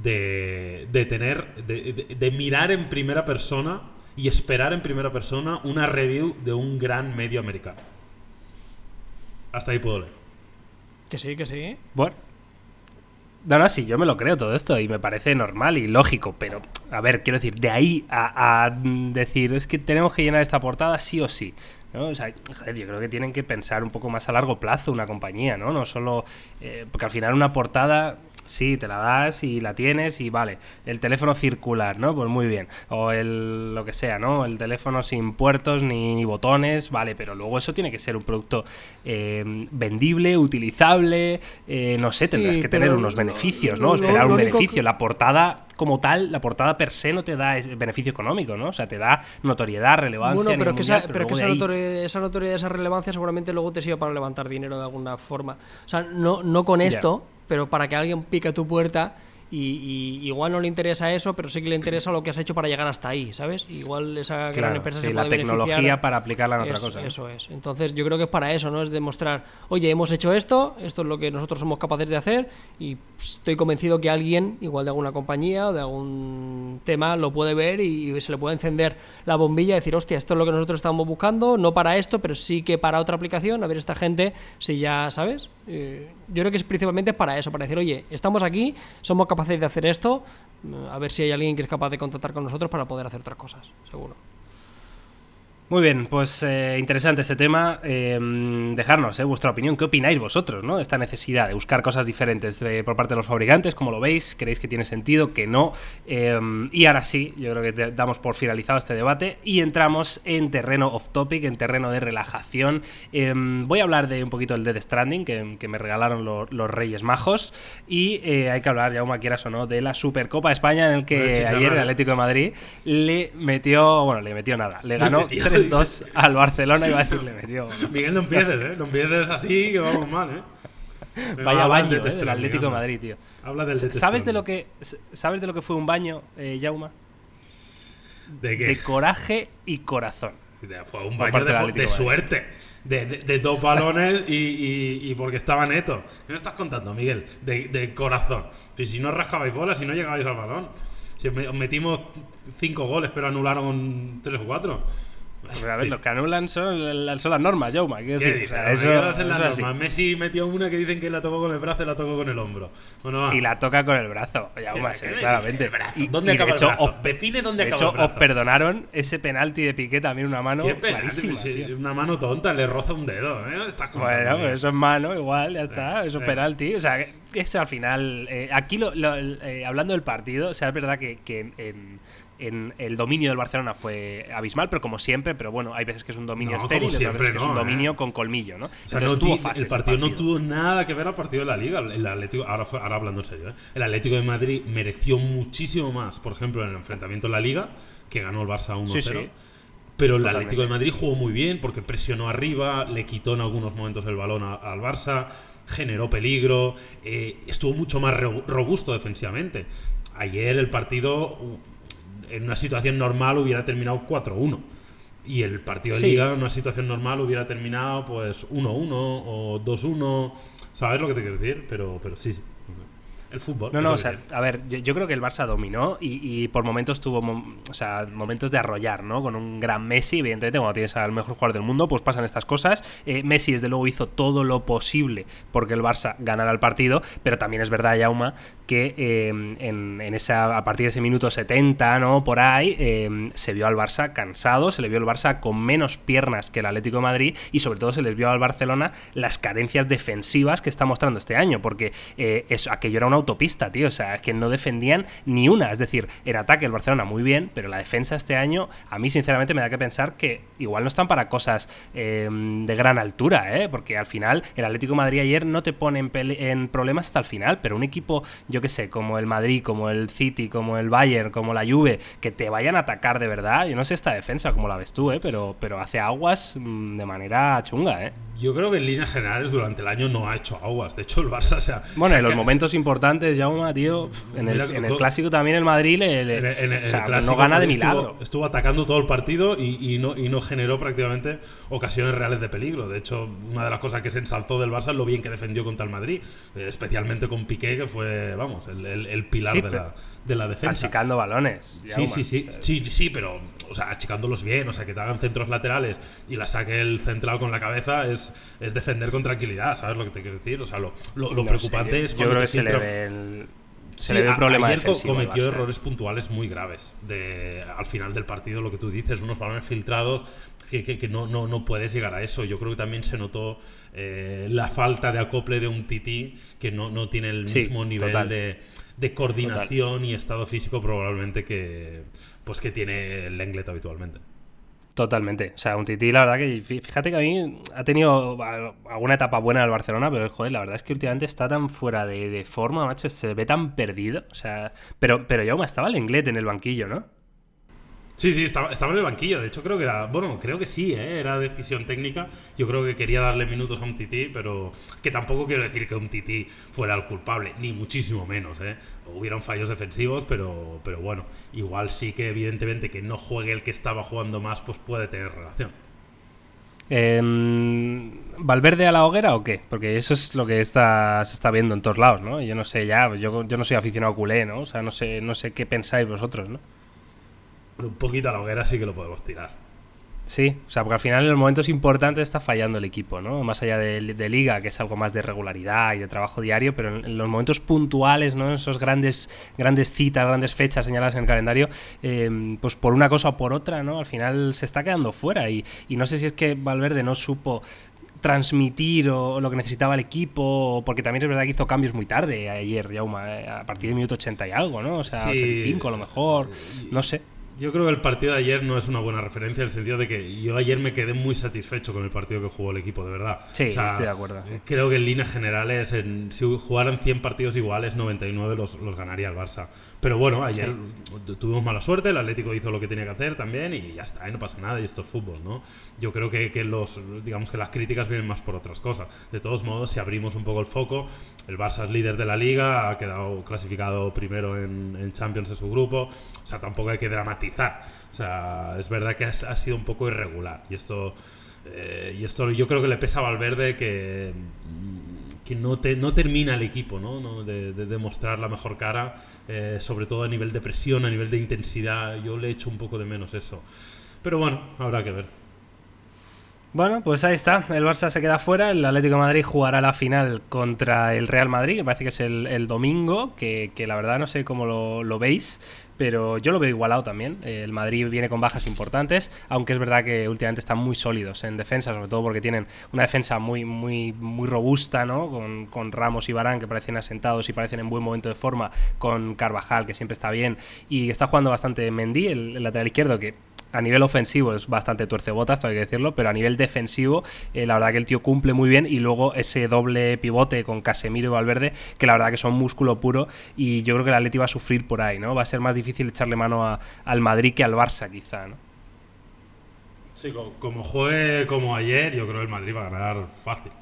S2: de, de tener, de, de- de mirar en primera persona y esperar en primera persona una review de un gran medio americano. Hasta ahí puedo leer.
S3: Que sí, que sí.
S1: Bueno. No, no, sí, yo me lo creo todo esto y me parece normal y lógico, pero a ver, quiero decir, de ahí a, decir, es que tenemos que llenar esta portada sí o sí. ¿no? O sea, yo creo que tienen que pensar un poco más a largo plazo una compañía, ¿no? No solo. eh, porque al final una portada, sí, te la das y la tienes y vale. El teléfono circular, ¿no? Pues muy bien. O el lo que sea, ¿no? El teléfono sin puertos ni, ni botones, vale, pero luego eso tiene que ser un producto eh, vendible, utilizable, eh, no sé, tendrás
S3: Sí,
S1: que tener unos beneficios, ¿no?
S3: lo-
S1: Esperar
S3: lo
S1: un beneficio.
S3: que-
S1: La portada como tal, la portada per se no te da beneficio económico, ¿no? O sea, te da notoriedad, relevancia.
S3: Bueno, pero que,
S1: mundial,
S3: esa, pero que
S1: luego
S3: esa,
S1: ahí-
S3: notoriedad, esa relevancia seguramente luego te sirva para levantar dinero de alguna forma. O sea, no, no con esto, pero para que alguien pique tu puerta y, y igual no le interesa eso, pero sí que le interesa lo que has hecho para llegar hasta ahí, ¿sabes? Igual esa gran empresa
S1: sí,
S3: se
S1: la
S3: puede
S1: tecnología
S3: beneficiar.
S1: para aplicarla en otra cosa.
S3: Eso es. Entonces yo creo que es para eso, ¿no? Es demostrar, oye, hemos hecho esto, esto es lo que nosotros somos capaces de hacer y estoy convencido que alguien, igual de alguna compañía o de algún tema, lo puede ver y, se le puede encender la bombilla y decir, hostia, esto es lo que nosotros estábamos buscando, no para esto, pero sí que para otra aplicación, a ver esta gente si ya, ¿sabes? Eh, yo creo que es principalmente para eso, para decir, oye, estamos aquí, somos capaces de hacer esto, a ver si hay alguien que es capaz de contactar con nosotros para poder hacer otras cosas, seguro.
S1: Muy bien, pues eh, interesante este tema. Eh, dejarnos eh, vuestra opinión. ¿Qué opináis vosotros ¿no? de esta necesidad de buscar cosas diferentes de- por parte de los fabricantes? ¿Cómo lo veis? ¿Creéis que tiene sentido? ¿Que no? Eh, y ahora sí, yo creo que te- damos por finalizado este debate y entramos en terreno off topic, en terreno de relajación. Eh, voy a hablar de un poquito del Dead Stranding que, que me regalaron lo- los Reyes Majos. Y eh, hay que hablar, ya como quieras o no, de la Supercopa de España en el que ayer el. Atlético de Madrid le metió, bueno, le metió nada, le ganó
S2: metió,
S1: 3-2 al Barcelona, iba a decir, le metió.
S2: Miguel, no empieces, ¿eh? No empieces así, que vamos mal, ¿eh? Venga,
S1: Vaya baño
S2: del
S1: eh, del
S2: Stranding,
S1: Atlético de. Madrid, tío.
S2: Habla del
S1: ¿Sabes de lo que sabes de lo que fue un baño, eh, Jauma?
S2: ¿De qué?
S1: De coraje y corazón.
S2: De- Fue un baño de, de suerte. De, dos balones y, y- y porque estaba neto. ¿Qué me estás contando, Miguel? De, corazón. Pues si no rascabais bolas, si no llegabais al balón. Si me- metimos cinco goles, pero anularon tres o cuatro.
S1: Pero a ver, los que anulan son, son las normas, Jauma.
S2: ¿Qué
S1: decir, o sea,
S2: Eso,
S1: así.
S2: Messi metió una que dicen que la tocó con el brazo y la tocó con el hombro. Bueno.
S1: Y la toca con el brazo, Jauma,
S2: ¿Qué
S1: sí, claramente. Y,
S2: ¿Dónde
S1: y de hecho,
S2: el brazo?
S1: os-
S2: Define dónde
S1: de
S2: acaba
S1: hecho,
S2: el brazo.
S1: os perdonaron ese penalti de Piqué también una mano clarísima.
S2: Sí. Una mano tonta, le roza un dedo. ¿eh? Estás
S1: Bueno, pues eso es mano, igual, ya está. Eso es penalti. O sea, eso al final. eh, aquí, lo, eh, hablando del partido, o sea, es verdad que, que en, en el dominio del Barcelona fue abismal, pero como siempre, pero bueno, hay veces que es un dominio
S2: No,
S1: estéril y otras veces
S2: siempre
S1: que es un dominio
S2: ¿eh?
S1: con colmillo, ¿no?
S2: O sea,
S1: Entonces
S2: no
S1: tuvo
S2: el partido, no tuvo nada que ver al partido de la Liga. El Atlético, ahora, fue- ahora hablando en serio, ¿eh? el Atlético de Madrid mereció muchísimo más, por ejemplo, en el enfrentamiento en la Liga, que ganó el Barça 1-0.
S1: Sí, sí.
S2: Pero el
S1: Totalmente.
S2: Atlético de Madrid jugó muy bien porque presionó arriba, le quitó en algunos momentos el balón a- al Barça, generó peligro, eh, estuvo mucho más ro- robusto defensivamente. Ayer el partido, en una situación normal, hubiera terminado 4-1. Y el partido de
S1: Sí.
S2: liga, en una situación normal, hubiera terminado pues 1-1 o 2-1. ¿Sabes lo que te quiero decir? Pero, pero sí, sí. El fútbol.
S1: No, no, o sea, a ver, yo, yo creo que el Barça dominó y, y por momentos tuvo mom- o sea, momentos de arrollar, ¿no? Con un gran Messi, evidentemente, cuando tienes al mejor jugador del mundo, pues pasan estas cosas. Eh, Messi, desde luego, hizo todo lo posible porque el Barça ganara el partido, pero también es verdad, Jauma, que eh, en, en esa, a partir de ese minuto 70, ¿no? Por ahí, eh, se vio al Barça cansado, se le vio al Barça con menos piernas que el Atlético de Madrid y sobre todo se les vio al Barcelona las carencias defensivas que está mostrando este año, porque eh, eso, aquello era una autopista, tío, o sea, es que no defendían ni una, es decir, en ataque el Barcelona muy bien, pero la defensa este año a mí sinceramente me da que pensar que igual no están para cosas eh, de gran altura, ¿eh? porque al final el Atlético de Madrid ayer no te pone en, en problemas hasta el final, pero un equipo, yo qué sé, como el Madrid, como el City, como el Bayern, como la Juve, que te vayan a atacar de verdad. Yo no sé esta defensa como la ves tú, ¿eh? pero, pero hace aguas mm, de manera chunga. ¿eh?
S2: Yo creo que en líneas generales durante el año no ha hecho aguas. De hecho, el Barça se ha.
S1: Bueno, en los momentos importantes, Jauma, tío, en el, en clásico también el Madrid le, le-
S2: En el- en el
S1: o sea,
S2: clásico,
S1: no gana de milagro.
S2: Estuvo, atacando todo el partido y, y no, y no generó prácticamente ocasiones reales de peligro. De hecho, una de las cosas que se ensalzó del Barça es lo bien que defendió contra el Madrid, eh, especialmente con Piqué, que fue, vamos, el, el- el pilar
S1: Sí,
S2: de,
S1: pero-
S2: la, de la defensa.
S1: Achicando balones.
S2: Sí, sí, sí, sí, sí, pero, o sea, achicándolos bien, o sea, que te hagan centros laterales y la saque el central con la cabeza es, es defender con tranquilidad, ¿sabes lo que te quiero decir? O sea, lo, lo- lo
S1: No sé,
S2: preocupante
S1: yo-
S2: es
S1: Yo
S2: cuando
S1: creo que se le ve el. Se
S2: Sí,
S1: le ve un problema
S2: ayer cometió errores puntuales muy graves. De, al final del partido, lo que tú dices, unos balones filtrados que, que- que no, no, no puedes llegar a eso. Yo creo que también se notó eh, la falta de acople de un Titi que no, no tiene el
S1: Sí,
S2: mismo nivel
S1: total.
S2: de, de coordinación y estado físico probablemente que pues que tiene el Lenglet habitualmente.
S1: Totalmente. O sea, un Titi, la verdad que fí- fíjate que a mí ha tenido alguna etapa buena en el Barcelona, pero joder, la verdad es que últimamente está tan fuera de, de forma, macho, se ve tan perdido. O sea, pero, pero ya estaba el Englet en el banquillo, ¿no?
S2: Sí, sí, estaba, estaba en el banquillo. De hecho, creo que era. Bueno, creo que sí, ¿eh? era decisión técnica. Yo creo que quería darle minutos a un Tití, pero que tampoco quiero decir que un Tití fuera el culpable, ni muchísimo menos. ¿eh? Hubieron fallos defensivos, pero, pero bueno, igual sí que, evidentemente, que no juegue el que estaba jugando más, pues puede tener relación.
S1: Em, ¿Valverde a la hoguera o qué? Porque eso es lo que está, se está viendo en todos lados, ¿no? Yo no sé ya, yo, yo no soy aficionado culé, ¿no? O sea, no sé, no sé qué pensáis vosotros, ¿no?
S2: Un poquito a la hoguera sí que lo podemos tirar.
S1: Sí, o sea, porque al final en los momentos importantes está fallando el equipo, ¿no? Más allá de, de liga, que es algo más de regularidad y de trabajo diario, pero en, en los momentos puntuales, ¿no? En esos grandes, grandes citas, grandes fechas señaladas en el calendario, eh, pues por una cosa o por otra, ¿no? Al final se está quedando fuera y, y no sé si es que Valverde no supo transmitir o, lo que necesitaba el equipo, porque también es verdad que hizo cambios muy tarde ayer, Jauma, eh, a partir del minuto 80 y algo, ¿no? O sea,
S2: Sí.
S1: 85 a lo mejor, no sé.
S2: Yo creo que el partido de ayer no es una buena referencia en el sentido de que yo ayer me quedé muy satisfecho con el partido que jugó el equipo, de verdad.
S1: Sí,
S2: O sea,
S1: estoy de acuerdo. sí.
S2: Creo que en líneas generales, en- si jugaran 100 partidos iguales, 99 los, los ganaría el Barça. Pero bueno, ayer tu- tuvimos mala suerte, el Atlético hizo lo que tenía que hacer también y ya está, y no pasa nada, y esto es fútbol, ¿no? Yo creo que, que los, digamos que las críticas vienen más por otras cosas. De todos modos, si abrimos un poco el foco, el Barça es líder de la liga, ha quedado clasificado primero en, en Champions de su grupo, o sea, tampoco hay que dramatizar. O sea, es verdad que ha, ha sido un poco irregular y esto... Eh, y esto yo creo que le pesa a Valverde que, mm, que no, te, no termina el equipo ¿no? No, de, de demostrar la mejor cara, eh, sobre todo a nivel de presión, a nivel de intensidad. Yo le echo un poco de menos eso. Pero bueno, habrá que ver.
S1: Bueno, pues ahí está. El Barça se queda fuera. El Atlético de Madrid jugará la final contra el Real Madrid. Me parece que es el, domingo. Que, que la verdad no sé cómo lo, lo veis. Pero yo lo veo igualado también. El Madrid viene con bajas importantes. Aunque es verdad que últimamente están muy sólidos en defensa. Sobre todo porque tienen una defensa muy, muy, muy robusta, ¿no? Con, con Ramos y Barán que parecen asentados y parecen en buen momento de forma. Con Carvajal que siempre está bien. Y está jugando bastante Mendy, el, el lateral izquierdo, que a nivel ofensivo es bastante tuercebotas, todo hay que decirlo, pero a nivel defensivo, eh, la verdad que el tío cumple muy bien y luego ese doble pivote con Casemiro y Valverde, que la verdad que son músculo puro y yo creo que el Atleti va a sufrir por ahí, ¿no? Va a ser más difícil echarle mano a- al Madrid que al Barça, quizá, ¿no?
S2: Sí, co- como juegue como ayer, yo creo que el Madrid va a ganar fácil.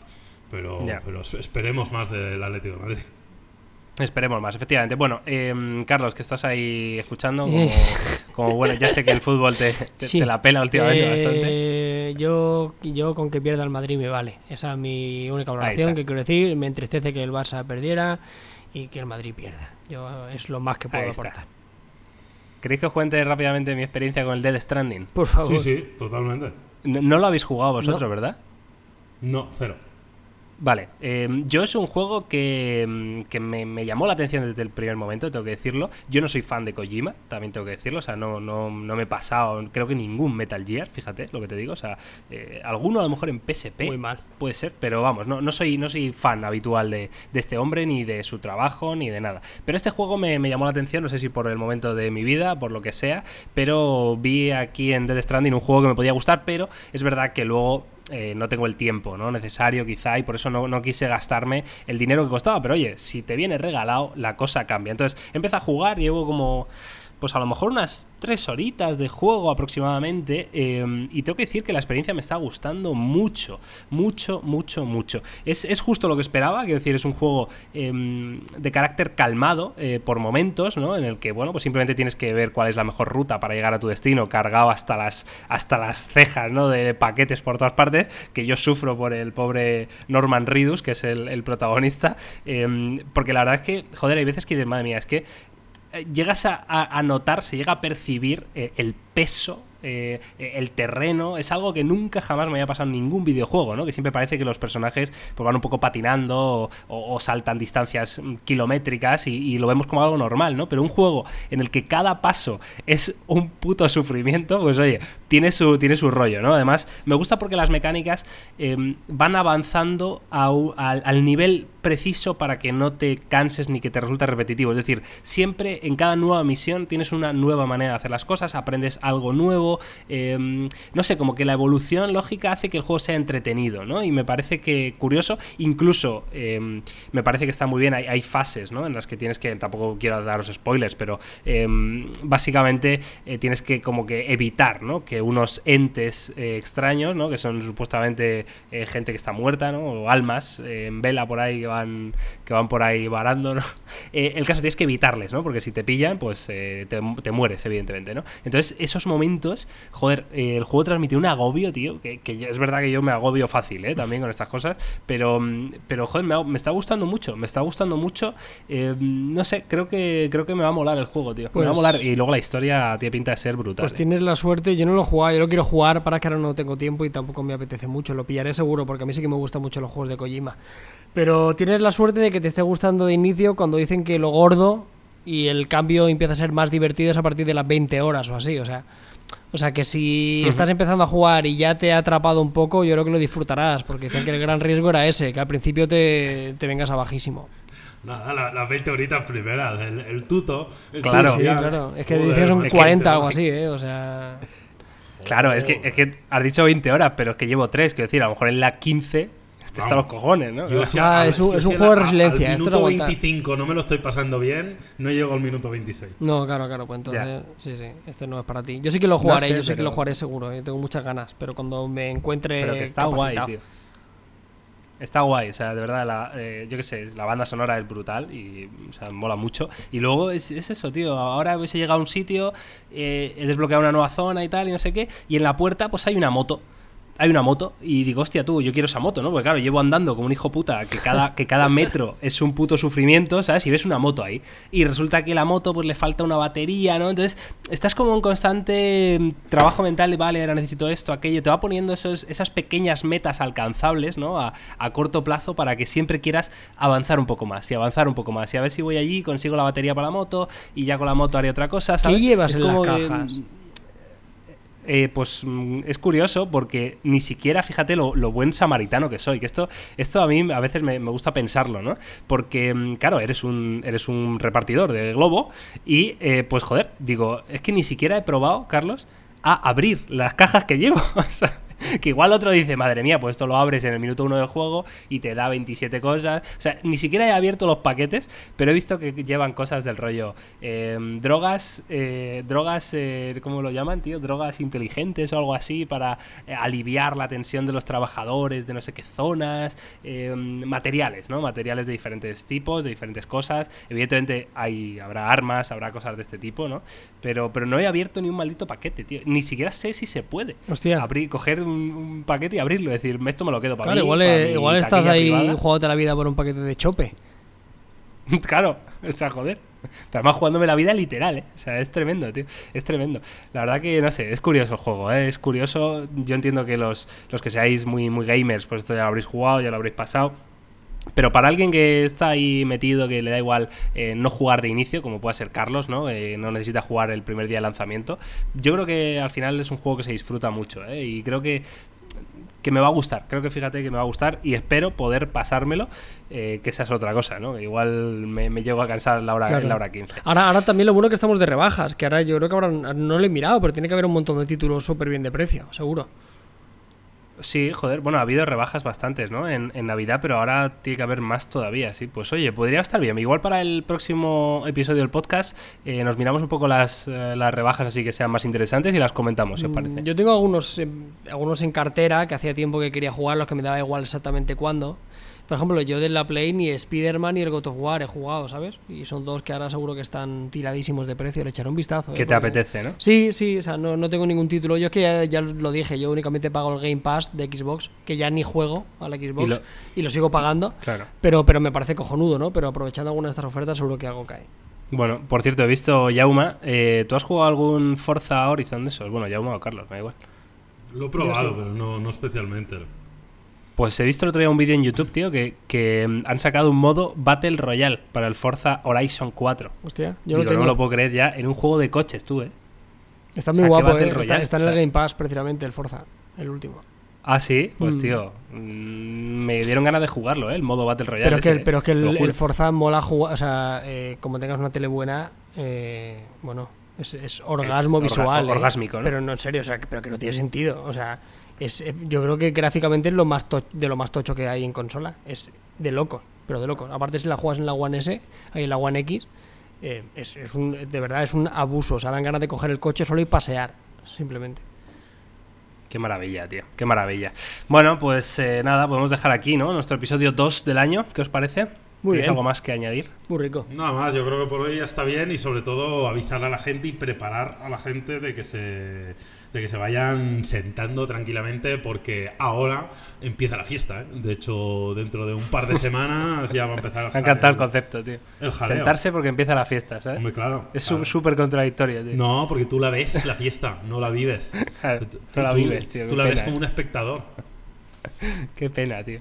S2: Pero, pero es- esperemos más del Atlético de Madrid.
S1: Esperemos más, efectivamente. Bueno, em, Carlos, que estás ahí escuchando, como, como, bueno, ya sé que el fútbol te, te-
S3: Sí.
S1: te la pela últimamente
S3: Eh,
S1: bastante.
S3: Yo, yo con que pierda el Madrid me vale. Esa es mi única valoración que quiero decir. Me entristece que el Barça perdiera y que el Madrid pierda. Yo es lo más que puedo aportar.
S1: ¿Queréis que os cuente rápidamente mi experiencia con el Dead Stranding?
S3: Por favor.
S2: Sí, sí, totalmente.
S1: No, no lo habéis jugado vosotros,
S3: No.
S1: ¿verdad?
S2: No, cero.
S1: Vale, eh, yo es un juego que, mm, que me, me llamó la atención desde el primer momento, tengo que decirlo. Yo no soy fan de Kojima, también tengo que decirlo, o sea, no, no, no me he pasado, creo que ningún Metal Gear, fíjate lo que te digo, o sea, eh, alguno a lo mejor en PSP.
S3: Muy mal.
S1: Puede ser, pero vamos, no, no, soy, no soy fan habitual de, de este hombre, ni de su trabajo, ni de nada. Pero este juego me, me llamó la atención, no sé si por el momento de mi vida, por lo que sea, pero vi aquí en Dead Stranding un juego que me podía gustar, pero es verdad que luego eh, no tengo el tiempo ¿no? necesario quizá y por eso no, no, quise gastarme el dinero que costaba. Pero oye, si te viene regalado, la cosa cambia. Entonces, empecé a jugar, llevo como pues a lo mejor unas tres horitas de juego aproximadamente. Eh, y tengo que decir que la experiencia me está gustando mucho, mucho, mucho, mucho. Es, es justo lo que esperaba, quiero decir, es un juego eh, de carácter calmado eh, por momentos, ¿no? En el que, bueno, pues simplemente tienes que ver cuál es la mejor ruta para llegar a tu destino, cargado hasta las, hasta las cejas, ¿no? De, paquetes por todas partes, que yo sufro por el pobre Norman Ridus, que es el, el protagonista. porque la verdad es que, joder, hay veces que dices, madre mía, es que llegas a, notar, se llega a percibir eh, el peso eh, el terreno, es algo que nunca jamás me había pasado en ningún videojuego, ¿no? Que siempre parece que los personajes pues, van un poco patinando o, saltan distancias kilométricas y, lo vemos como algo normal, ¿no? Pero un juego en el que cada paso es un puto sufrimiento, pues oye, tiene su, tiene su rollo, ¿no? Además, me gusta porque las mecánicas em, van avanzando al nivel preciso para que no te canses ni que te resulte repetitivo. Es decir, siempre en cada nueva misión tienes una nueva manera de hacer las cosas, aprendes algo nuevo, Em, no sé, como que la evolución lógica hace que el juego sea entretenido, ¿no? Y me parece que curioso, incluso em, me parece que está muy bien, hay, fases, ¿no? En las que tienes que, tampoco quiero daros spoilers, pero básicamente eh, tienes que como que evitar, ¿no? Que unos entes eh, extraños, ¿no? Que son supuestamente eh, gente que está muerta, ¿no? O almas en vela por ahí que van, que van por ahí varando, ¿no? el caso tienes que evitarles, ¿no? Porque si te pillan, pues te, te mueres, evidentemente, ¿no? Entonces, esos momentos joder, eh, el juego transmite un agobio, tío, que, es verdad que yo me agobio fácil, ¿eh? También con estas cosas, pero, mm, pero joder, me, está gustando mucho, me está gustando mucho. Eh, no sé, creo que, creo que me va a molar el juego, tío. me va a molar y luego la historia tiene pinta de ser brutal.
S3: Pues tienes la suerte, yo no lo jugado, yo lo quiero jugar para que ahora no tengo tiempo y tampoco me apetece mucho, lo pillaré seguro porque a mí sí que me gustan mucho los juegos de Kojima. Pero tienes la suerte de que te esté gustando de inicio cuando dicen que lo gordo y el cambio empieza a ser más divertido es a partir de las 20 horas o así, o sea, o sea que si estás empezando a jugar y ya te ha atrapado un poco, yo creo que lo disfrutarás, porque dicen que el gran riesgo era ese, que al principio te, vengas a bajísimo.
S2: Nada, las 20 horitas primeras, el, tuto.
S1: claro,
S3: claro. Es que dicen son 40 o algo así, ¿eh? O sea.
S1: Claro, es que, es que has dicho 20 horas, pero es que llevo 3, quiero decir, a lo mejor en la 15 este está los cojones, ¿no?
S3: es un, juego de resiliencia.
S2: Al minuto 25 no me lo estoy pasando bien, no llego al minuto 26.
S3: No, claro, claro, pues entonces, sí, sí, este no es para ti. Yo sí que lo jugaré, yo sí que lo jugaré seguro, eh, tengo muchas ganas, pero cuando me encuentre.
S1: Pero que está guay, tío. Está guay, o sea, de verdad, la, eh, yo qué sé, la banda sonora es brutal y o sea, mola mucho. Y luego es, eso, tío. Ahora hubiese llegado a un sitio, eh, he desbloqueado una nueva zona y tal, y no sé qué, y en la puerta, pues hay una moto hay una moto y digo, hostia, tú, yo quiero esa moto, ¿no? Porque claro, llevo andando como un hijo puta, que cada, que cada metro es un puto sufrimiento, ¿sabes? Y ves una moto ahí. Y resulta que la moto, pues le falta una batería, ¿no? Entonces, estás como en constante mm, trabajo mental de, vale, ahora necesito esto, aquello. Te va poniendo esos, esas pequeñas metas alcanzables, ¿no? A, corto plazo para que siempre quieras avanzar un poco más y avanzar un poco más. Y a ver si voy allí, consigo la batería para la moto y ya con la moto haré otra cosa, ¿sabes?
S3: ¿Qué llevas en las cajas?
S1: Eh, pues mm, es curioso porque ni siquiera, fíjate lo, buen samaritano que soy, que esto, esto a mí a veces me, gusta pensarlo, ¿no? Porque, mm, claro, eres un, eres un repartidor de globo y, eh, pues joder, digo, es que ni siquiera he probado, Carlos, a abrir las cajas que llevo. que igual otro dice, madre mía, pues esto lo abres en el minuto uno del juego y te da 27 cosas. O sea, ni siquiera he abierto los paquetes, pero he visto que llevan cosas del rollo. Em, drogas, eh, drogas, eh, ¿cómo lo llaman, tío? Drogas inteligentes o algo así para eh, aliviar la tensión de los trabajadores de no sé qué zonas. Em, materiales, ¿no? Materiales de diferentes tipos, de diferentes cosas. Evidentemente hay, habrá armas, habrá cosas de este tipo, ¿no? Pero, pero no he abierto ni un maldito paquete, tío. Ni siquiera sé si se puede.
S3: Hostia.
S1: Abrir, coger un, paquete y abrirlo. Es decir, esto me lo quedo para
S3: claro,
S1: mí.
S3: Igual, igual estás ahí jugándote la vida por un paquete de chope.
S1: claro, o sea, joder. Pero además jugándome la vida literal, ¿eh? O sea, es tremendo, tío. Es tremendo. La verdad que, no sé, es curioso el juego, ¿eh? Es curioso. Yo entiendo que los, los que seáis muy, muy gamers, pues esto ya lo habréis jugado, ya lo habréis pasado. Pero para alguien que está ahí metido, que le da igual eh, no jugar de inicio, como puede ser Carlos, ¿no? Eh, no necesita jugar el primer día de lanzamiento. Yo creo que al final es un juego que se disfruta mucho, ¿eh? Y creo que que me va a gustar. Creo que fíjate que me va a gustar y espero poder pasármelo, que esa es otra cosa, ¿no? Igual me, llego a cansar la hora, la hora 15.
S3: Ahora, ahora también lo bueno que estamos de rebajas, que ahora yo creo que ahora no lo he mirado, pero tiene que haber un montón de títulos súper bien de precio, seguro.
S1: Sí, joder, bueno, ha habido rebajas bastantes, ¿no? En, en Navidad, pero ahora tiene que haber más todavía, sí. Pues oye, podría estar bien. Igual para el próximo episodio del podcast eh, nos miramos un poco las, eh, las rebajas así que sean más interesantes y las comentamos, si os parece.
S3: Mm, Yo tengo algunos, eh, algunos en cartera que hacía tiempo que quería jugar, los que me daba igual exactamente cuándo. Por ejemplo, yo de la Play ni Spider-Man ni el God of War he jugado, ¿sabes? Y son dos que ahora seguro que están tiradísimos de precio. Le echaré un vistazo. ¿eh?
S1: Que te
S3: Porque-
S1: apetece, ¿no?
S3: Sí, sí, o sea, no, no tengo ningún título. Yo es que ya, ya lo dije, yo únicamente pago el Game Pass de Xbox, que ya ni juego a la Xbox y
S1: Y
S3: lo,
S1: lo-
S3: sigo pagando.
S1: Claro.
S3: Pero, pero me parece cojonudo, ¿no? Pero aprovechando alguna de estas ofertas, seguro que algo cae.
S1: Bueno, por cierto, he visto Yauma. eh, ¿Tú has jugado algún Forza Horizon de esos? Bueno, Yauma o Carlos, me da igual.
S2: Lo he probado,
S3: sí.
S2: pero no, no especialmente.
S1: Pues he visto el otro día un vídeo en YouTube, tío, que, que mm, han sacado un modo Battle Royale para el Forza Horizon 4.
S3: Hostia, yo
S1: Digo,
S3: lo tengo.
S1: no lo puedo creer ya en un juego de coches, tú, ¿eh?
S3: Está
S1: O
S3: muy
S1: sea, qué
S3: guapo,
S1: Battle
S3: ¿eh?
S1: Royale,
S3: está en
S1: o
S3: el
S1: sea.
S3: Game Pass, precisamente, el Forza, el último.
S1: Ah, sí, pues
S3: Mm.
S1: tío, mm, me dieron ganas de jugarlo, ¿eh? El modo Battle Royale.
S3: Pero es que, el- pero es que el, el Forza mola jugar, o sea, eh, como tengas una tele buena, eh, bueno, es, es orgasmo
S1: orga-
S3: visual. ¿eh?
S1: orgásmico, ¿no?
S3: Pero no, en serio, o sea, que- pero que no tiene sentido. O sea, es, eh, yo creo que gráficamente es lo más to- de lo más tocho que hay en consola. Es de locos, pero de locos. Aparte, si la juegas en la One S, ahí en la One X, eh, es, es un, de verdad es un abuso. O sea, dan ganas de coger el coche solo y pasear, simplemente.
S1: Qué maravilla, tío, qué maravilla. Bueno, pues eh, nada, podemos dejar aquí, ¿no? Nuestro episodio 2 del año, ¿qué os parece?
S3: Muy
S1: ¿Tenéis
S3: bien.
S1: algo más que añadir?
S3: Muy rico.
S2: Nada más, yo creo que por hoy ya está bien y sobre todo avisar a la gente y preparar a la gente de que se, de que se vayan sentando tranquilamente porque ahora empieza la fiesta. ¿eh? De hecho, dentro de un par de semanas ya va a empezar
S1: Me ha encantado el concepto, tío.
S2: El jaleo.
S1: Sentarse porque empieza la fiesta, ¿sabes?
S2: Hombre, claro.
S1: es
S2: claro.
S1: súper contradictorio, tío.
S2: No, porque tú la ves, la fiesta, no la vives.
S1: Claro, tú la vives, tío.
S2: Tú la ves como
S1: eh.
S2: un espectador.
S1: Qué pena, tío.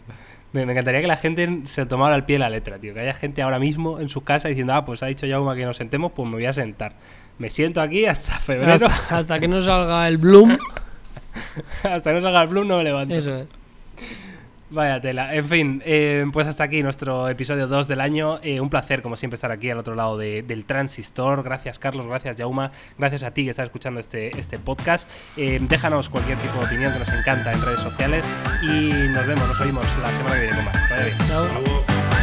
S1: Me, me encantaría que la gente se tomara al pie la letra, tío. Que haya gente ahora mismo en sus casas diciendo, ah, pues ha dicho Jauma que nos sentemos, pues me voy a sentar. Me siento aquí hasta febrero.
S3: Hasta, hasta que no salga el Bloom,
S1: hasta que no salga el Bloom no me levanto.
S3: eso es.
S1: Vaya tela. En fin, eh, pues hasta aquí nuestro episodio 2 del año. Eh, un placer, como siempre, estar aquí al otro lado de- del transistor. Gracias, Carlos. Gracias, Jauma. Gracias a ti que estás escuchando este, este podcast. Eh, déjanos cualquier tipo de opinión que nos encanta en redes sociales. Y nos vemos, nos oímos la semana que viene con más. Vaya bien.
S3: Chao.